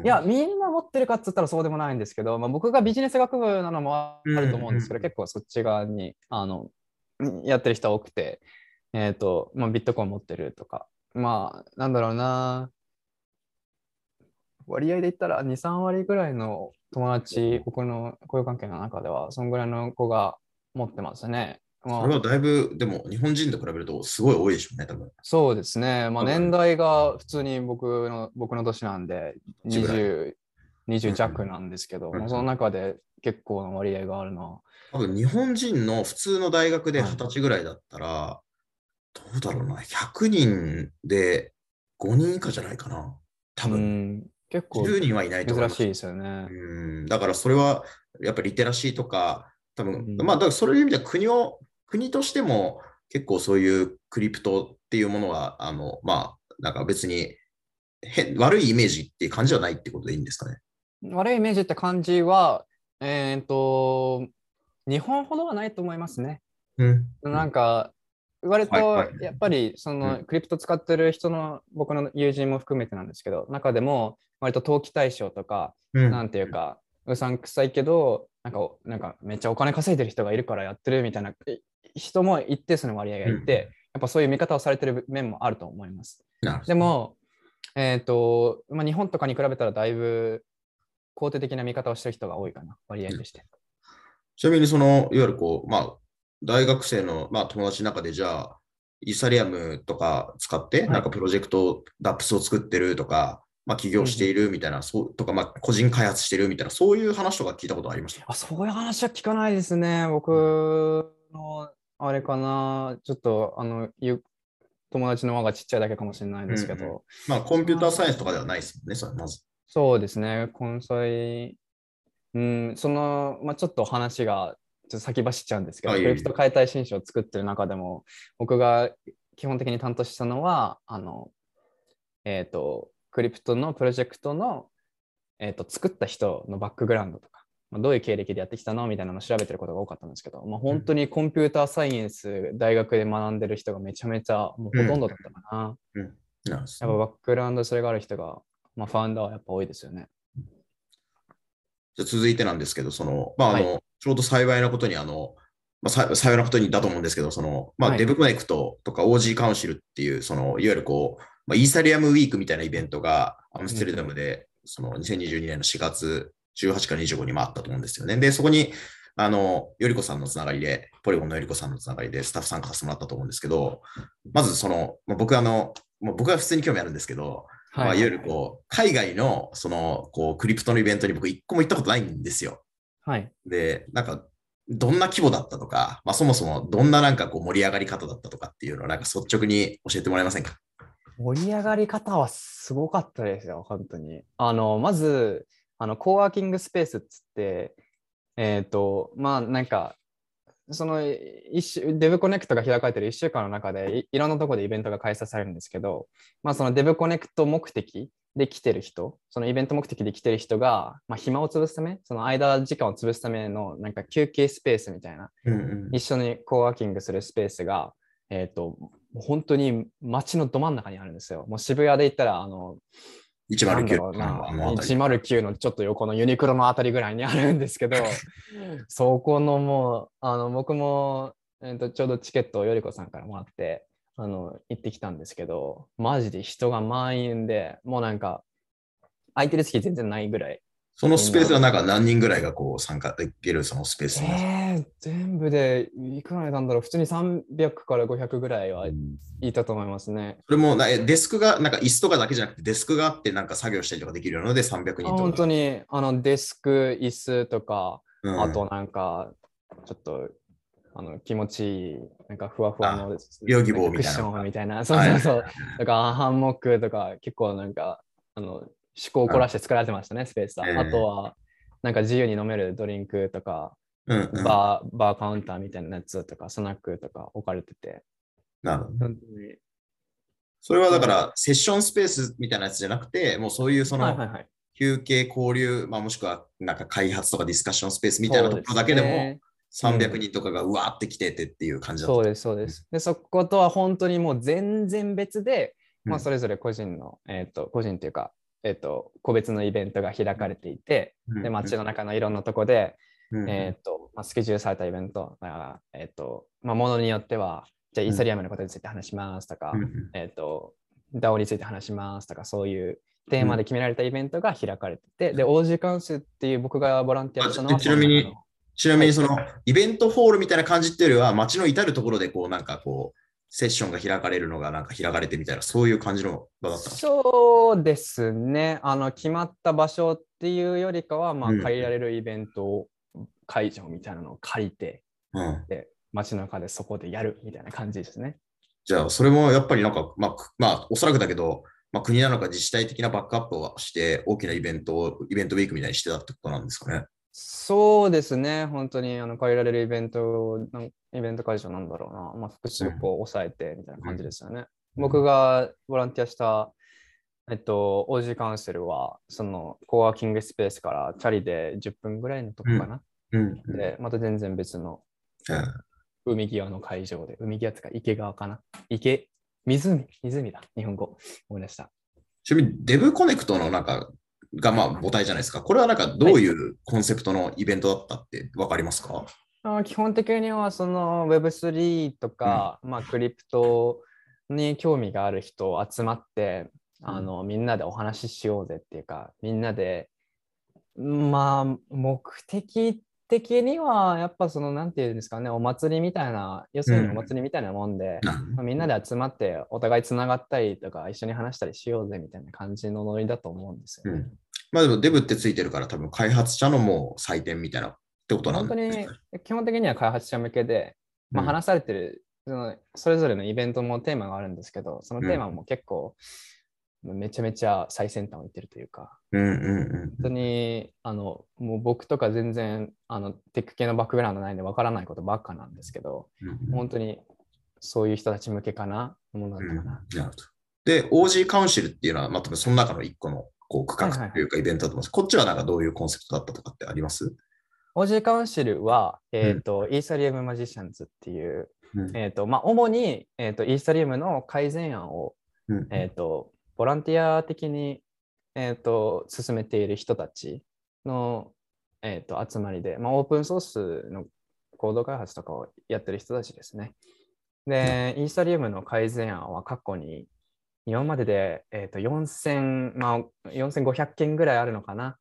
いや、、みんな持ってるかっつったらそうでもないんですけど、まあ、僕がビジネス学部なのもあると思うんですけど、うんうんうん。結構そっち側にあのやってる人多くて、えっ、と、まあ、ビットコイン持ってるとか、まあ、なんだろうな、割合で言ったら2、3割ぐらいの友達、僕の雇用関係の中では、そのぐらいの子が持ってますね。まあそれはだいぶ、でも日本人と比べるとすごい多いでしょうね、多分。そうですね。まあ、うん年代が普通に僕の僕の年なんで、一ぐらい20、20弱なんですけど、うんまあその中で結構な割合があるな。多分日本人の普通の大学ではい20歳ぐらいだったら、どうだろうな、100人で5人以下じゃないかな。多う分、ん、結構10人はいないと思います珍しいですよね。うんだからそれはやっぱりリテラシーとか、多分、うんまあだからそういう意味では国を、国としても結構そういうクリプトっていうものは、あの、まあ、なんか別に変悪いイメージっていう感じはないってことでいいんですかね。悪いイメージって感じは、えっ、と、日本ほどはないと思いますね。うん。なんか、割とやっぱりそのうクリプト使ってる人の僕の友人も含めてなんですけど、中でも割と投機対象とか、うんなんていうか、うさんくさいけど、なんか、なんかめっちゃお金稼いでる人がいるからやってるみたいなえ人も一定数の割合がいて、うんやっぱそういう見方をされてる面もあると思います。でも、えっ、と、まあ、日本とかに比べたらだいぶ肯定的な見方をしてる人が多いかな、割合として。ちなみにその、いわゆるこう、まあ、大学生の、まあ、友達の中でじゃあ、イーサリアムとか使って、いなんかプロジェクト、ダップスを作ってるとか、まあ、起業しているみたいな、そうとか、まあ、個人開発してるみたいな、そういう話とか聞いたことありました？あそういう話は聞かないですね。僕のあれかな、ちょっとあのゆ友達の輪がちっちゃいだけかもしれないんですけど、うんまあ、コンピューターサイエンスとかではないですもんね、それまず。そうですね、根菜、うん、その、まあ、ちょっと話がちょっと先走っちゃうんですけど、クリプト解体新書を作ってる中でも、僕が基本的に担当したのは、あの、えっ、と、クリプトのプロジェクトの、えー、と作った人のバックグラウンドとか、まあ、どういう経歴でやってきたのみたいなのを調べてることが多かったんですけど、まあ、本当にコンピューターサイエンス大学で学んでる人がめちゃめちゃもうほとんどだったかな。なるほど。やっぱバックグラウンドそれがある人が、まあ、ファウンダーはやっぱ多いですよね。じゃあ続いてなんですけど、その、まあ、あの、はちょうど幸いなことに、あの、まあ、さ幸いなことにだと思うんですけど、その、まあ、はい。デブコネクトとか OG カウンシルっていう、その、いわゆるこう、まあ、イーサリアムウィークみたいなイベントがアムステルダムで、その2022年の4月18から25にもあったと思うんですよね。で、そこに、あの、よりこさんのつながりで、ポリゴンのよりこさんのつながりでスタッフ参加させてもらったと思うんですけど、まずその、まあ、僕あの、もう僕は普通に興味あるんですけど、まあ、いわゆるこう、海外の、その、こう、クリプトのイベントに僕一個も行ったことないんですよ。はい。で、なんか、どんな規模だったとか、まあ、そもそもどんななんかこう盛り上がり方だったとかっていうのをなんか率直に教えてもらえませんか？盛り上がり方はすごかったですよ、本当に。あの、まず、あの、コーワーキングスペースっつって、えっ、と、まあ、なんか、その一週、 Devconnect が開かれてる1週間の中でい、いろんなところでイベントが開催されるんですけど、まあ、その Devconnect 目的で来てる人、そのイベント目的で来てる人が、まあ、暇を潰すため、その間時間を潰すためのなんか休憩スペースみたいな、うんうん一緒にコワーキングするスペースが、えっ、と、もう本当に街のど真ん中にあるんですよ。もう渋谷で言ったら、あの、なんだ109ろうなあの辺り109のちょっと横のユニクロのあたりぐらいにあるんですけど、そこのもう、あの僕も、えー、とちょうどチケットをよりこさんからもらってあの行ってきたんですけど、マジで人が満員で、もうなんか、空いてる席全然ないぐらい。そのスペースはなんか何人ぐらいがこう参加できるそのスペースえー、全部でいくらなんだろう、普通に300から500ぐらいはるいたと思いますね。それもデスクが、なんか椅子とかだけじゃなくてデスクがあってなんか作業したりとかできるので300人と？か。本当にあのデスク、椅子とか、うんあとなんか、ちょっと、あの気持ちいい、なんかふわふわのヨギボーみたいなクッションみたいな。そうそうそう。だからハンモックとか結構なんか、あの、思考を凝らして作られてましたね、スペースは。ええあとは、なんか自由に飲めるドリンクとか、うんうんバー、バーカウンターみたいなやつとか、スナックとか置かれてて。なるほどそれはだから、セッションスペースみたいなやつじゃなくて、もうそういうその。休憩、交流、まあ、もしくはなんか開発とかディスカッションスペースみたいなところだけでもそうすね300人とかがうわーって来ててっていう感じだった。そうです、そうです。で、そことは本当にもう全然別で、まあ、うんそれぞれ個人の、えっ、と、個人というか、えっ、と、個別のイベントが開かれていて、うん。で、街の中のいろんなとこで、うん。えっ、と、まあ、スケジュールされたイベント、だからえっ、と、まあ、ものによっては、じゃあ、イーサリアムのことについて話しますとか、えっ、と、DAO について話しますとか、そういうテーマで決められたイベントが開かれてて、で、カウンスっていう僕がボランティアをしたのは、あちなみにちなみにそのイベントホールみたいな感じっていうよりは、街の至るところでこうなんかこう、セッションが開かれるのがなんか開かれてみたいな、そういう感じの場だったそうですね。あの、決まった場所っていうよりかは、まあ、うん借りられるイベントを会場みたいなのを借りて、うん。で、街の中でそこでやるみたいな感じですね。じゃあ、それもやっぱりなんか、まあ、くまあ、おそらくだけど、まあ、国なのか自治体的なバックアップをして、大きなイベントを、イベントウィークみたいにしてたってことなんですかね？そうですね。本当にあの借りられるイベント、イベント会場なんだろうな。まあ、複数こう抑えてみたいな感じですよね。うん僕がボランティアした、えっと、OG カウンセルは、そのコワーキングスペースからチャリで10分ぐらいのとこかな。うん。うんで、また全然別のうん海際の会場で、海際とか池側かな。池、湖、湖だ、日本語。思い出した。ちなみに、デブコネクトのなんか、がまあ母体じゃないですか。これはなんかどういうコンセプトのイベントだったってわかりますか、あ基本的にはその Web3 とか、まあ、クリプトに興味がある人集まって、あのみんなでお話ししようぜっていうか、みんなで、まあ、目的的には、やっぱその、なんていうんですかね、お祭りみたいな、要するにお祭りみたいなもんで、なまあみんなで集まってお互いつながったりとか一緒に話したりしようぜみたいな感じのノリだと思うんですよね。うん。まあでもデブってついてるから多分開発者のもう採点みたいなってことなん本当ですに基本的には開発者向けで、まあ、うん話されてる、そのそれぞれのイベントもテーマがあるんですけど、そのテーマも結構、めちゃめちゃ最先端をいってるというか、うんうん本当にあのもう僕とか全然あのテック系のバックグラウンドないんでわからないことばっかなんですけど、うん。本当にそういう人たち向けかな、ものだうんったかな。なるほど。で、OG カウンシルっていうのは、まあ、その中の一個のこう区画というかイベントだと思います。こっちはなんかどういうコンセプトだったとかってあります？OG カウンシルは、えっ、と、イーサリアムマジシャンズっていう、うんえっ、と、まあ、主に、えっ、と、イーサリアムの改善案を、うんえっ、と、ボランティア的に、えっ、と、進めている人たちの、えっ、と、集まりで、まあ、オープンソースのコード開発とかをやってる人たちですね。で、イーサリアムの改善案は過去に、今までで、えっ、と、4000、まあ、4500件ぐらいあるのかな。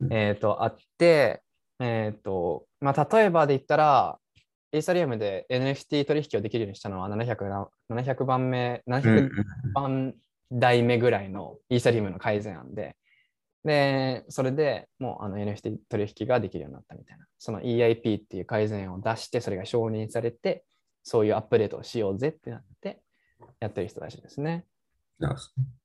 うんえっ、と、あって、えっ、と、まあ、例えばで言ったら、イーサリアムで NFT 取引をできるようにしたのは700な700番目、うん700番台目ぐらいのイーサリアムの改善案で、で、それでもうあの NFT 取引ができるようになったみたいな。その EIP っていう改善案を出して、それが承認されて、そういうアップデートをしようぜってなって、やってる人たちですね。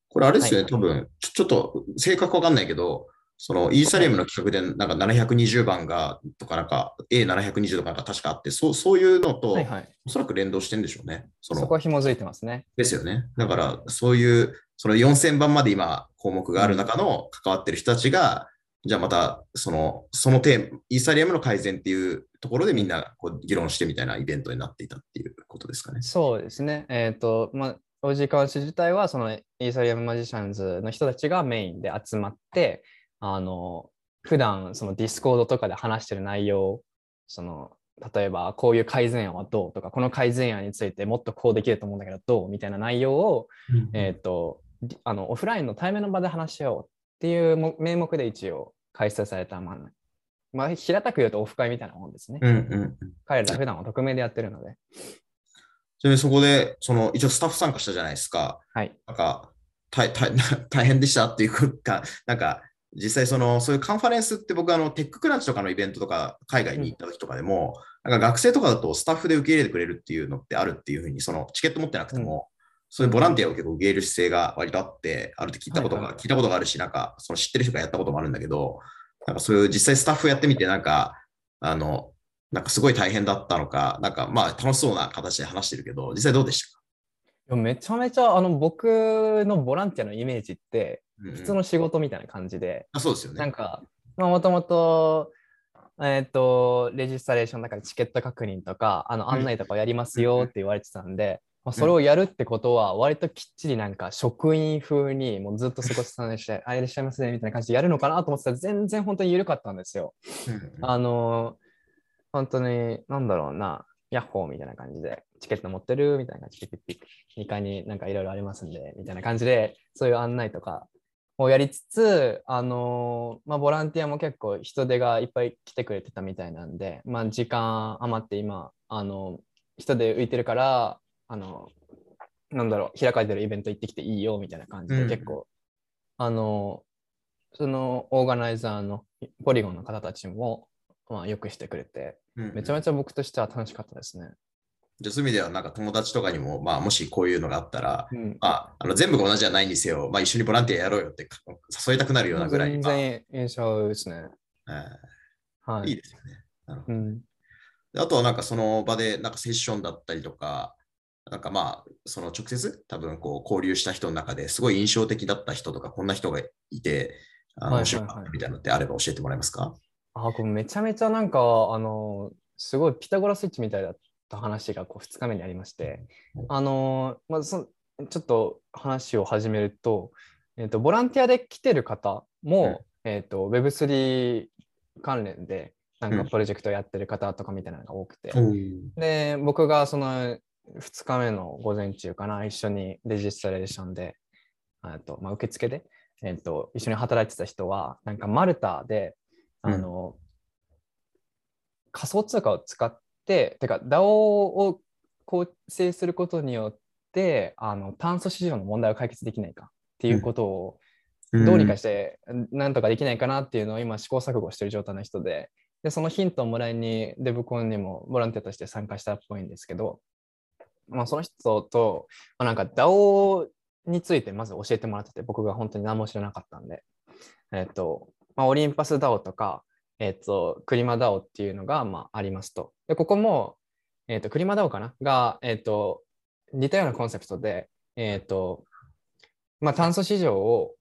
これあれですよね、はい多分ちょ、ちょっと正確わかんないけど、そのイーサリアムの企画でなんか720番がとかなんか A720 とかなんか確かあって、そうそういうのとはいはい。おそらく連動してんでしょうね。そのそこは紐づいてますね。ですよね。だからそういうその4000番まで今項目がある中の関わってる人たちが、じゃあまた、その、そのテーマ、イーサリアムの改善っていうところでみんなこう議論してみたいなイベントになっていたっていうことですかね。そうですね。えっ、と、まあ、OG カウンシ自体は、その Ethereum Magicians の人たちがメインで集まって、あの、普段その Discord とかで話してる内容、その、例えばこういう改善案はどうとか、この改善案についてもっとこうできると思うんだけどどうみたいな内容を、えっ、と、りあのオフラインの対面の場で話し合おうっていうも名目で一応開催された、まあ、まあ、平たく言うとオフ会みたいなもんですね。うんうんうん。彼ら普段は匿名でやってるので。ちなみにそこで、その、一応スタッフ参加したじゃないですか。はい。なんか、大 大大変でしたっていうか、なんか、実際その、そういうカンファレンスって僕、あの、テッククランチとかのイベントとか、海外に行った時とかでも、なんか学生とかだとスタッフで受け入れてくれるっていうのってあるっていうふうに、その、チケット持ってなくても、そういうボランティアを結構受け入れる姿勢が割とあって、あるって聞いたことが、はいはい聞いたことがあるし、なんか、その知ってる人がやったこともあるんだけど、なんかそういう実際スタッフやってみて、なんか、あの、なんかすごい大変だったのか、なんかまあ楽しそうな形で話してるけど、実際どうでした？かいやめちゃめちゃあの僕のボランティアのイメージって普通の仕事みたいな感じで、あそうですよね。なんかもともとえっ、とレジスタレーションの中でチケット確認とかあの案内とかやりますよって言われてたんで、まあ、それをやるってことは割ときっちりなんか職員風にもうずっと過ごしさんでしてあいらっしゃいますねみたいな感じでやるのかなと思ってたら全然本当に緩かったんですよ。あの本当に、なんだろうな、ヤッホーみたいな感じで、チケット持ってるみたいな感じで、ピッピッピッ、2階になんかいろいろありますんで、みたいな感じで、そういう案内とかをやりつつ、あのまあ、ボランティアも結構人手がいっぱい来てくれてたみたいなんで、まあ、時間余って今、あの人手浮いてるから、あのなんだろう、開かれてるイベント行ってきていいよみたいな感じで、うん結構、あのそのオーガナイザーのポリゴンの方たちも、まあ、よくしてくれて、うんめちゃめちゃ僕としては楽しかったですね。じゃあそういう意味では、なんか友達とかにも、まあ、もしこういうのがあったら、うん、まあ、あの全部が同じじゃないにせよ、まあ、一緒にボランティアやろうよってか誘いたくなるようなぐらい、全まあ然印象ですね。えはい。ーいいですよね。なるほど。うん、であとはなんかその場でなんかセッションだったりとか、なんかまあ、その直接多分こう交流した人の中ですごい印象的だった人とか、こんな人がいて、あの面白かったみたいなのってあれば教えてもらえますか？あ、これめちゃめちゃなんか、あの、すごいピタゴラスイッチみたいだった話がこう2日目にありまして、あの、まずそちょっと話を始めると、えっと、ボランティアで来てる方も、えっと、Web3 関連で、なんかうん。プロジェクトやってる方とかみたいなのが多くて、うん。で、僕がその2日目の午前中かな、一緒にレジストレーションで、あとまあ、受付で、えっと、一緒に働いてた人は、なんかマルタで、あの、仮想通貨を使って、てか DAO を構成することによって、あの炭素市場の問題を解決できないかっていうことを、どうにかして、なんとかできないかなっていうのを今試行錯誤してる状態の人で、で、そのヒントをもらいに、デブコンにもボランティアとして参加したっぽいんですけど、まあ、その人と、まあ、なんか DAO についてまず教えてもらってて、僕が本当に何も知らなかったんで、えっと、まあ、オリンパス DAO とか、えっと、クリマ DAO っていうのが、まあ、ありますと。で、ここも、えっと、クリマ DAO かなが、えっと、似たようなコンセプトで、えっと、まあ、炭素市場を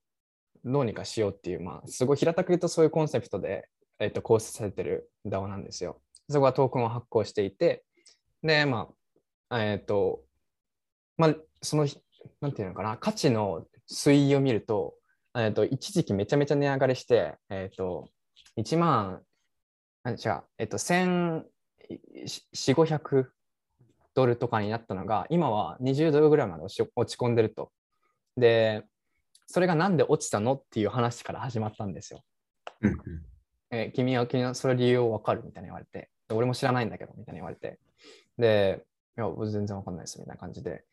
どうにかしようっていう、まあ、すごい平たく言うとそういうコンセプトで、えっと、構成されてる DAO なんですよ。そこはトークンを発行していて、で、まあ、えっと、まあ、その、なんていうのかな、価値の推移を見ると、えっと、一時期めちゃめちゃ値上がりして、えっと、1万、あ違う、えっと、1400、500ドルとかになったのが、今は20ドルぐらいまで落ち込んでると。で、それがなんで落ちたのっていう話から始まったんですよ。えー君は君はそれ理由を分かるみたいに言われて、で俺も知らないんだけどみたいに言われて、で、いや、僕全然分かんないですみたいな感じで、で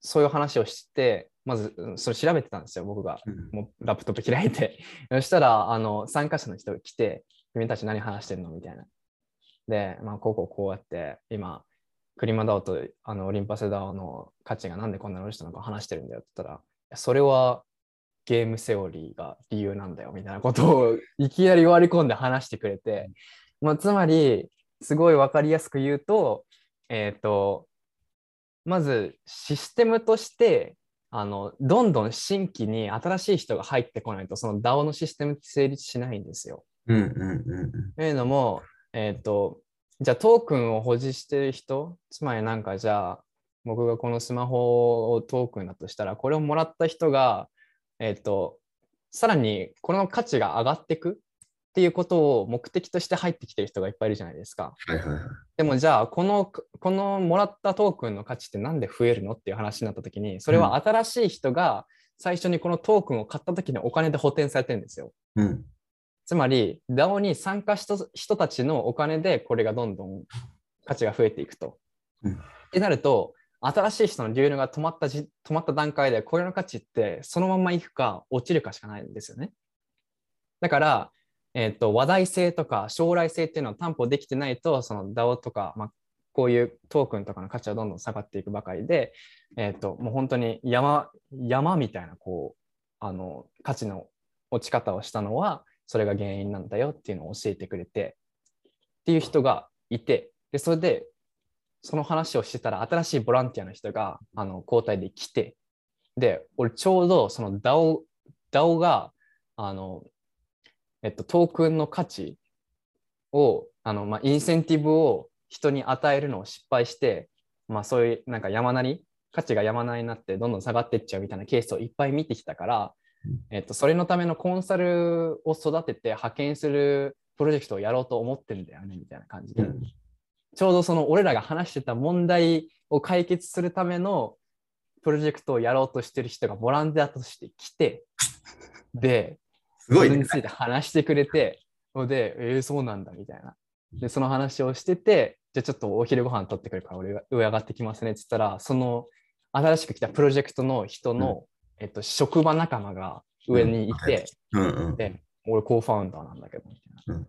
そういう話をして、まずうんそれ調べてたんですよ、僕が。うんもうラップトップ開いて。そしたら、あの、参加者の人が来て、君たち何話してるのみたいな。で、まあ、こうこうこうやって、今、クリマダオとあのオリンパスダオの価値がなんでこんなに落ちたのか話してるんだよって言ったら、それはゲームセオリーが理由なんだよみたいなことを いきなり割り込んで話してくれて、まあ、つまり、すごい分かりやすく言うと、えっ、と、まずシステムとしてあのどんどん新規に新しい人が入ってこないと、その DAO のシステムって成立しないんですよ。うんうんうんというのも、えっ、と、じゃあトークンを保持してる人、つまりなんかじゃあ、僕がこのスマホをトークンだとしたら、これをもらった人が、えっ、と、さらにこの価値が上がっていくっていうことを目的として入ってきてる人がいっぱいいるじゃないですか。はいはいはい。でもじゃあこのこのもらったトークンの価値ってなんで増えるのっていう話になった時にそれは新しい人が最初にこのトークンを買った時にお金で補填されてるんですよ。うん。つまり DAO に参加した人たちのお金でこれがどんどん価値が増えていくと。うんってなると新しい人の流入が止まったじ止まった段階でこれの価値ってそのままいくか落ちるかしかないんですよね。だから、えっと話題性とか将来性っていうのを担保できてないとその DAO とか、まあ、こういうトークンとかの価値はどんどん下がっていくばかりで、えっともう本当に山山みたいなこうあの価値の落ち方をしたのはそれが原因なんだよっていうのを教えてくれてっていう人がいてでそれでその話をしてたら新しいボランティアの人があの交代で来てで俺ちょうどその DAO, DAO があの、えっと、トークンの価値をあの、まあ、インセンティブを人に与えるのを失敗して、まあ、そういうなんか山なり価値が山なりになってどんどん下がっていっちゃうみたいなケースをいっぱい見てきたから、えっと、それのためのコンサルを育てて派遣するプロジェクトをやろうと思ってるんだよねみたいな感じで、うん。ちょうどその俺らが話してた問題を解決するためのプロジェクトをやろうとしてる人がボランティアとして来て、で、すごいねそれに。ついて話してくれて、ので、えー、そうなんだみたいな。で、その話をしてて、じゃあちょっとお昼ご飯取ってくるから俺が上上がってきますねって言ったら、その新しく来たプロジェクトの人の、えっと、職場仲間が上にいて、うんうん。で、俺コーファウンダーなんだけど、みたいな。うん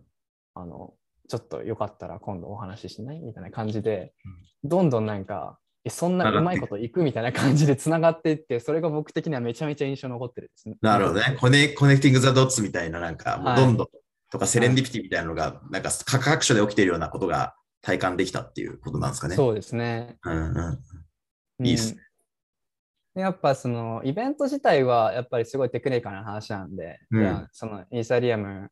あの、ちょっとよかったら今度お話ししない？みたいな感じで、どんどんなんか、えそんなうまいこといくみたいな感じでつながっていって、それが僕的にはめちゃめちゃ印象に残ってるですね。なるほどね。コネコネクティング・ザ・ドッツみたいな、なんか、もうはいどんどんとか、セレンディピティみたいなのが、なんか、各所で起きているようなことが体感できたっていうことなんですかね。そうですね。うんうん。いいっすねうんやっぱそのイベント自体はやっぱりすごいテクニカルな話なんで、うんそのイーサリアム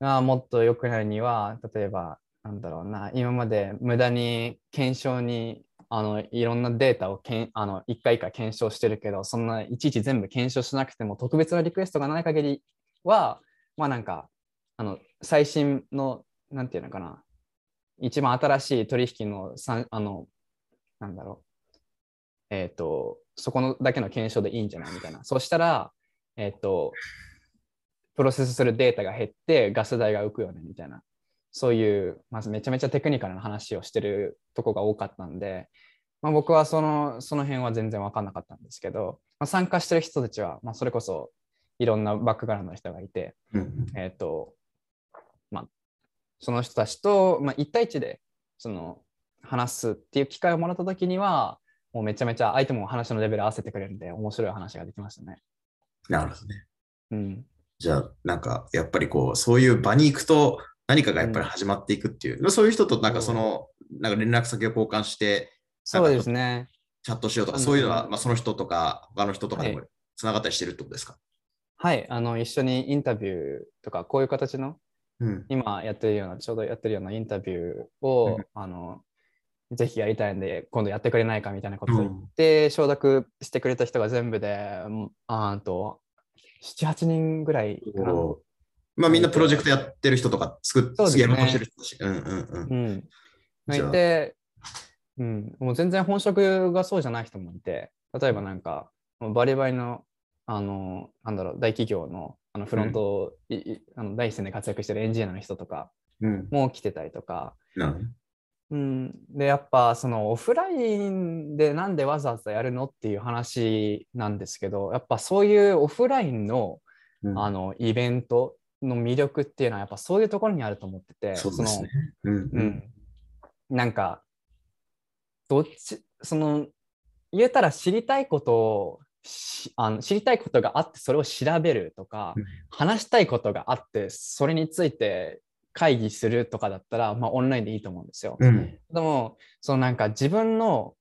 がもっと良くなるには、例えばなんだろうな、今まで無駄に検証にあのいろんなデータをけんあの一回一回検証してるけど、そんないちいち全部検証しなくても特別なリクエストがない限りは、まあなんかあの最新の、なんていうのかな、一番新しい取引のさあの、なんだろう、えっ、と、そこのだけの検証でいいんじゃないみたいな。そしたら、えっ、と、プロセスするデータが減ってガス代が浮くよねみたいな。そういう、まずめちゃめちゃテクニカルな話をしてるとこが多かったんで、まあ、僕はそのその辺は全然分かんなかったんですけど、まあ、参加してる人たちは、まあ、それこそいろんなバックグラウンドの人がいて、えっ、と、まあ、その人たちと、まあ、1対1でその話すっていう機会をもらったときには、もうめちゃめちゃ相手も話のレベル合わせてくれるんで、面白い話ができましたね。なるほどね。うん。じゃあ、なんか、やっぱりこう、そういう場に行くと、何かがやっぱり始まっていくっていう、そういう人となんかその、なんか連絡先を交換して、そうですね。チャットしようとか、うん。そういうのは、まあ、その人とか、他の人とかでもはつながったりしてるってことですか、はい。あの、一緒にインタビューとか、こういう形の、うん。今やってるような、ちょうどやってるようなインタビューを、うん。あの、ぜひやりたいんで、今度やってくれないかみたいなことを言っうん。て、承諾してくれた人が全部で、うんあーと、7、8人ぐらいかな。まあみんなプロジェクトやってる人とか作っそうですね。やろうとしてる人だし。うんうん。うん。うん。いて、うん、もう全然本職がそうじゃない人もいて、例えばなんか、バリバリの、あの、なんだろう、大企業のあのフロント、いいあの第一線で活躍してるエンジニアの人とかうん。も来てたりとか、なるほど。ねうん、で、やっぱそのオフラインでなんでわざわざやるのっていう話なんですけど、やっぱそういうオフラインのうん。あのイベントの魅力っていうのはやっぱそういうところにあると思ってて、そうですね。うんううんん、なんか、どっち、その、言えたら知りたいことをしあの知りたいことがあってそれを調べるとか、うん話したいことがあってそれについて会議するとかだったら、まあ、オンラインでいいと思うんですよ。うん。でもそのなんか自分の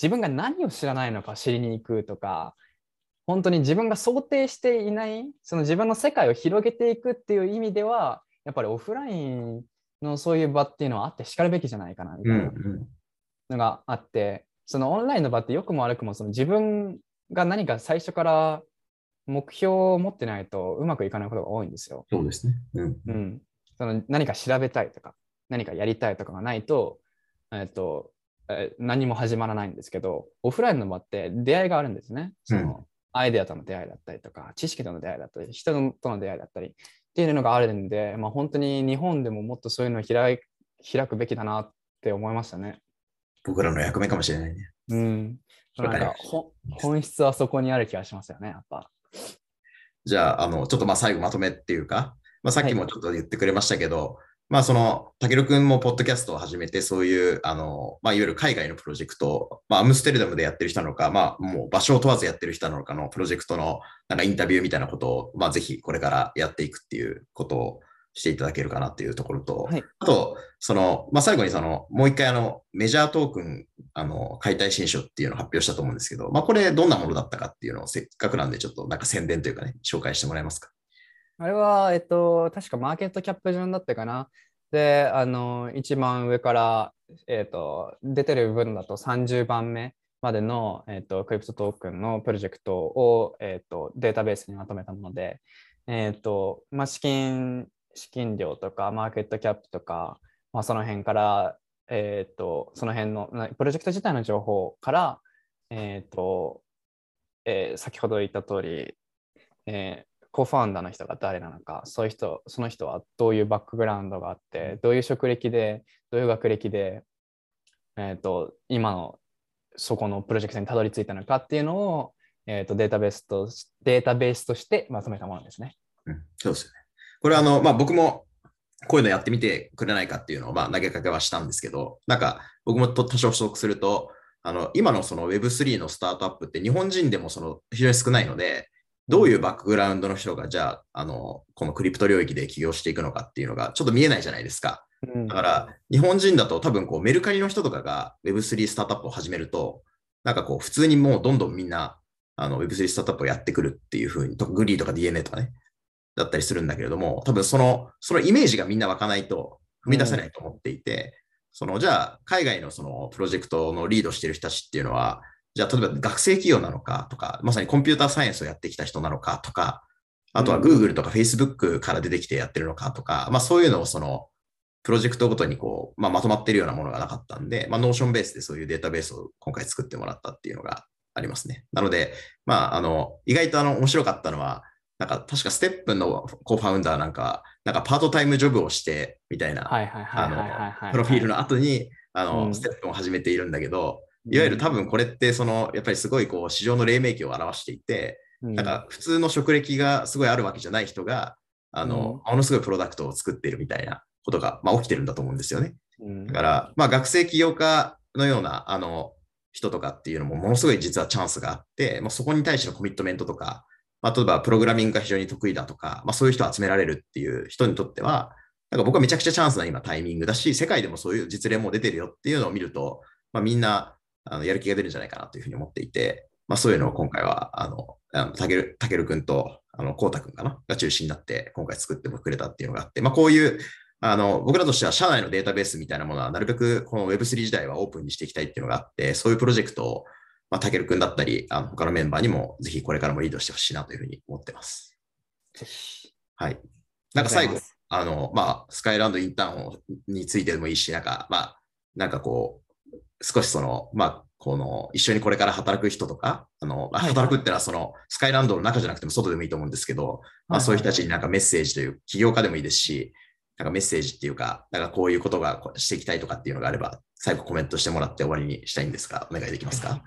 自分が何を知らないのか知りに行くとか、本当に自分が想定していない、その自分の世界を広げていくっていう意味では、やっぱりオフラインのそういう場っていうのはあってしかるべきじゃないかなみたいなのがあって、そのオンラインの場って良くも悪くもその自分が何か最初から目標を持ってないとうまくいかないことが多いんですよ。そうですね。うん。うん、その何か調べたいとか、何かやりたいとかがないと、えっと、え何も始まらないんですけど、オフラインの場って出会いがあるんですね。その、アイデアとの出会いだったりとか、知識との出会いだったり、人との出会いだったりっていうのがあるんで、まあ、本当に日本でももっとそういうのを開開くべきだなって思いましたね。僕らの役目かもしれないね。うん。なんか本質はそこにある気がしますよね、やっぱ。じゃあ、あの、ちょっとまあ最後まとめっていうか、まあ、さっきもちょっと言ってくれましたけど、はい、まあその、たけるくんもポッドキャストを始めて、そういう、あの、まあいわゆる海外のプロジェクト、まあアムステルダムでやってる人なのか、まあもう場所を問わずやってる人なのかのプロジェクトのなんかインタビューみたいなことを、まあぜひこれからやっていくっていうことをしていただけるかなっていうところと、はい、あと、その、まあ、最後にその、もう一回あの、メジャートークン、あの、解体新書っていうのを発表したと思うんですけど、まあ、これどんなものだったかっていうのをせっかくなんでちょっとなんか宣伝というかね、紹介してもらえますか？あれは、えっと、確かマーケットキャップ順だったかな。で、あの、一番上から、えっと、出てる分だと30番目までの、えっと、クリプトトークンのプロジェクトを、えっと、データベースにまとめたもので、えっと、まあ、資金資金量とかマーケットキャップとか、まあ、その辺から、えーと、その辺のプロジェクト自体の情報から、えーとえー、先ほど言った通り、えー、コファウンダーの人が誰なのかそういう人その人はどういうバックグラウンドがあってどういう職歴でどういう学歴で、えーと、今のそこのプロジェクトにたどり着いたのかっていうのを、えーと、データベースとデータベースとしてまとめたものですね。うん、そうですよね。これあの、まあ、僕もこういうのやってみてくれないかっていうのを、まあ、投げかけはしたんですけど、なんか僕も多少不足すると、あの今のその Web3 のスタートアップって日本人でもその非常に少ないので、どういうバックグラウンドの人がじゃあ、あの、このクリプト領域で起業していくのかっていうのがちょっと見えないじゃないですか。だから、日本人だと多分こうメルカリの人とかが Web3 スタートアップを始めると、なんかこう普通にもうどんどんみんなあの Web3 スタートアップをやってくるっていうふうに、グリーとか DeNA とかね、だったりするんだけれども、多分その、そのイメージがみんな湧かないと踏み出せないと思っていて、うん、その、じゃあ、海外のそのプロジェクトのリードしてる人たちっていうのは、じゃあ、例えば学生起業なのかとか、まさにコンピューターサイエンスをやってきた人なのかとか、あとは Google とか Facebook から出てきてやってるのかとか、まあそういうのをその、プロジェクトごとにこう、まあ、まとまってるようなものがなかったんで、まあ、 Notion ベースでそういうデータベースを今回作ってもらったっていうのがありますね。なので、まあ、あの、意外とあの、面白かったのは、なんか確かステップのコファウンダーなんか、なんかパートタイムジョブをしてみたいな、プロフィールの後に、あの、ステップを始めているんだけど、いわゆる多分これってその、やっぱりすごいこう市場の黎明期を表していて、なんか普通の職歴がすごいあるわけじゃない人が、あの、ものすごいプロダクトを作っているみたいなことが、まあ、起きてるんだと思うんですよね。だから、まあ、学生起業家のような、あの、人とかっていうのもものすごい実はチャンスがあって、まあ、そこに対してのコミットメントとか、まあ、例えばプログラミングが非常に得意だとか、まあ、そういう人を集められるっていう人にとっては、なんか僕はめちゃくちゃチャンスな今タイミングだし、世界でもそういう実例も出てるよっていうのを見ると、まあ、みんなあのやる気が出るんじゃないかなというふうに思っていて、まあ、そういうのを今回は、あの、たける、たけるくんと、あの、こうたくんかな？が中心になって今回作ってくれたっていうのがあって、まあ、こういう、あの、僕らとしては社内のデータベースみたいなものはなるべくこの Web3 時代はオープンにしていきたいっていうのがあって、そういうプロジェクトをまあ、たけるくんだったり、あの他のメンバーにもぜひこれからもリードしてほしいなというふうに思ってます。はい。なんか最後、あの、まあ、スカイランドインターンについてでもいいし、なんか、まあ、なんかこう、少しその、まあ、この、一緒にこれから働く人とか、あの、はい、働くってのはその、スカイランドの中じゃなくても外でもいいと思うんですけど、まあ、そういう人たちになんかメッセージという、起業家でもいいですし、なんかメッセージっていうか、なんかこういうことがしていきたいとかっていうのがあれば、最後コメントしてもらって終わりにしたいんですが、お願いできますか？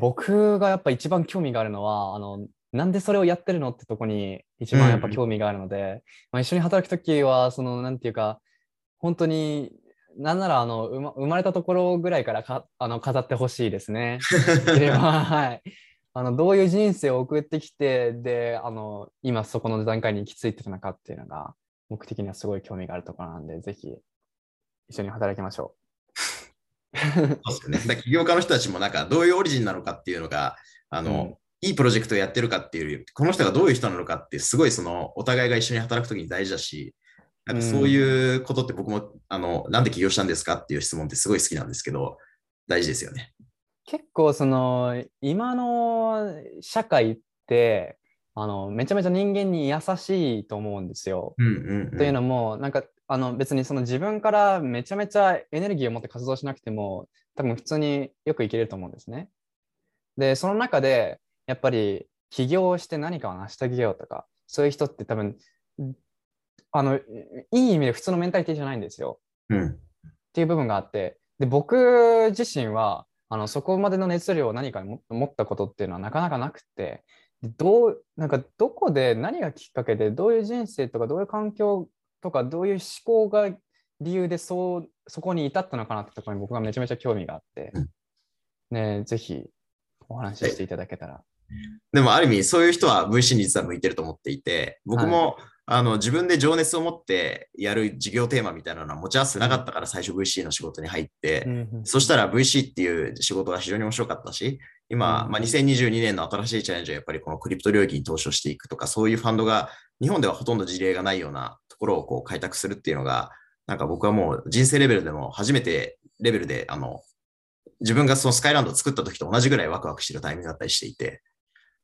僕がやっぱ一番興味があるのは、あの、なんでそれをやってるのってとこに一番やっぱ興味があるので、うん、まあ、一緒に働くときは、その、なんていうか、本当に、なんならあの生まれたところぐらいからかあの飾ってほしいですね。はい、あのどういう人生を送ってきてであの今そこの段階に行き着いてるのかっていうのが僕的にはすごい興味があるところなんで、ぜひ一緒に働きましょ そうですよね。起業家の人たちもなんかどういうオリジンなのかっていうのが、あの、うんいいプロジェクトをやってるかっていうより、この人がどういう人なのかって、すごいその、お互いが一緒に働くときに大事だし、なんかそういうことって僕も、あの、なんで起業したんですかっていう質問ってすごい好きなんですけど、大事ですよね。結構その今の社会ってあのめちゃめちゃ人間に優しいと思うんですよ。というのもなんかあの別にその自分からめちゃめちゃエネルギーを持って活動しなくても多分普通によくいけると思うんですね。でその中でやっぱり起業して何かを成し遂げようとかそういう人って多分あのいい意味で普通のメンタリティじゃないんですよ。うん。っていう部分があってで僕自身はあのそこまでの熱量を何かにも持ったことっていうのはなかなかなくてでどうなんかどこで何がきっかけでどういう人生とかどういう環境とかどういう思考が理由でそうそこに至ったのかなってところに僕がめちゃめちゃ興味があって、ね、ぜひお話ししていただけたら。でもある意味、そういう人は VC に実は向いてると思っていて、僕も、あの自分で情熱を持ってやる事業テーマみたいなのは持ち合わせてなかったから最初 VC の仕事に入って、うんそしたら VC っていう仕事が非常に面白かったし、今、うんまあ、2022年の新しいチャレンジはやっぱりこのクリプト領域に投資をしていくとか、そういうファンドが日本ではほとんど事例がないようなところをこう開拓するっていうのが、なんか僕はもう人生レベルでも初めてレベルで、あの、自分がそのスカイランドを作った時と同じぐらいワクワクしてるタイミングだったりしていて、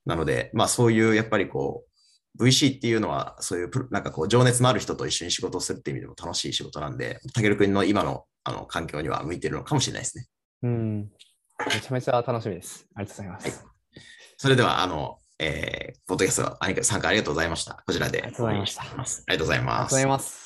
なので、まあそういうやっぱりこう、VC っていうのは、そういうなんかこう、情熱のある人と一緒に仕事をするっていう意味でも楽しい仕事なんで、たけるくんの今のあの環境には向いてるのかもしれないですね。うんめちゃめちゃ楽しみです。ありがとうございます。それでは、あの、えー、ポッドキャスト参加ありがとうございました。こちらでありがとうございました。ありがとうございありがとうますござい。ます。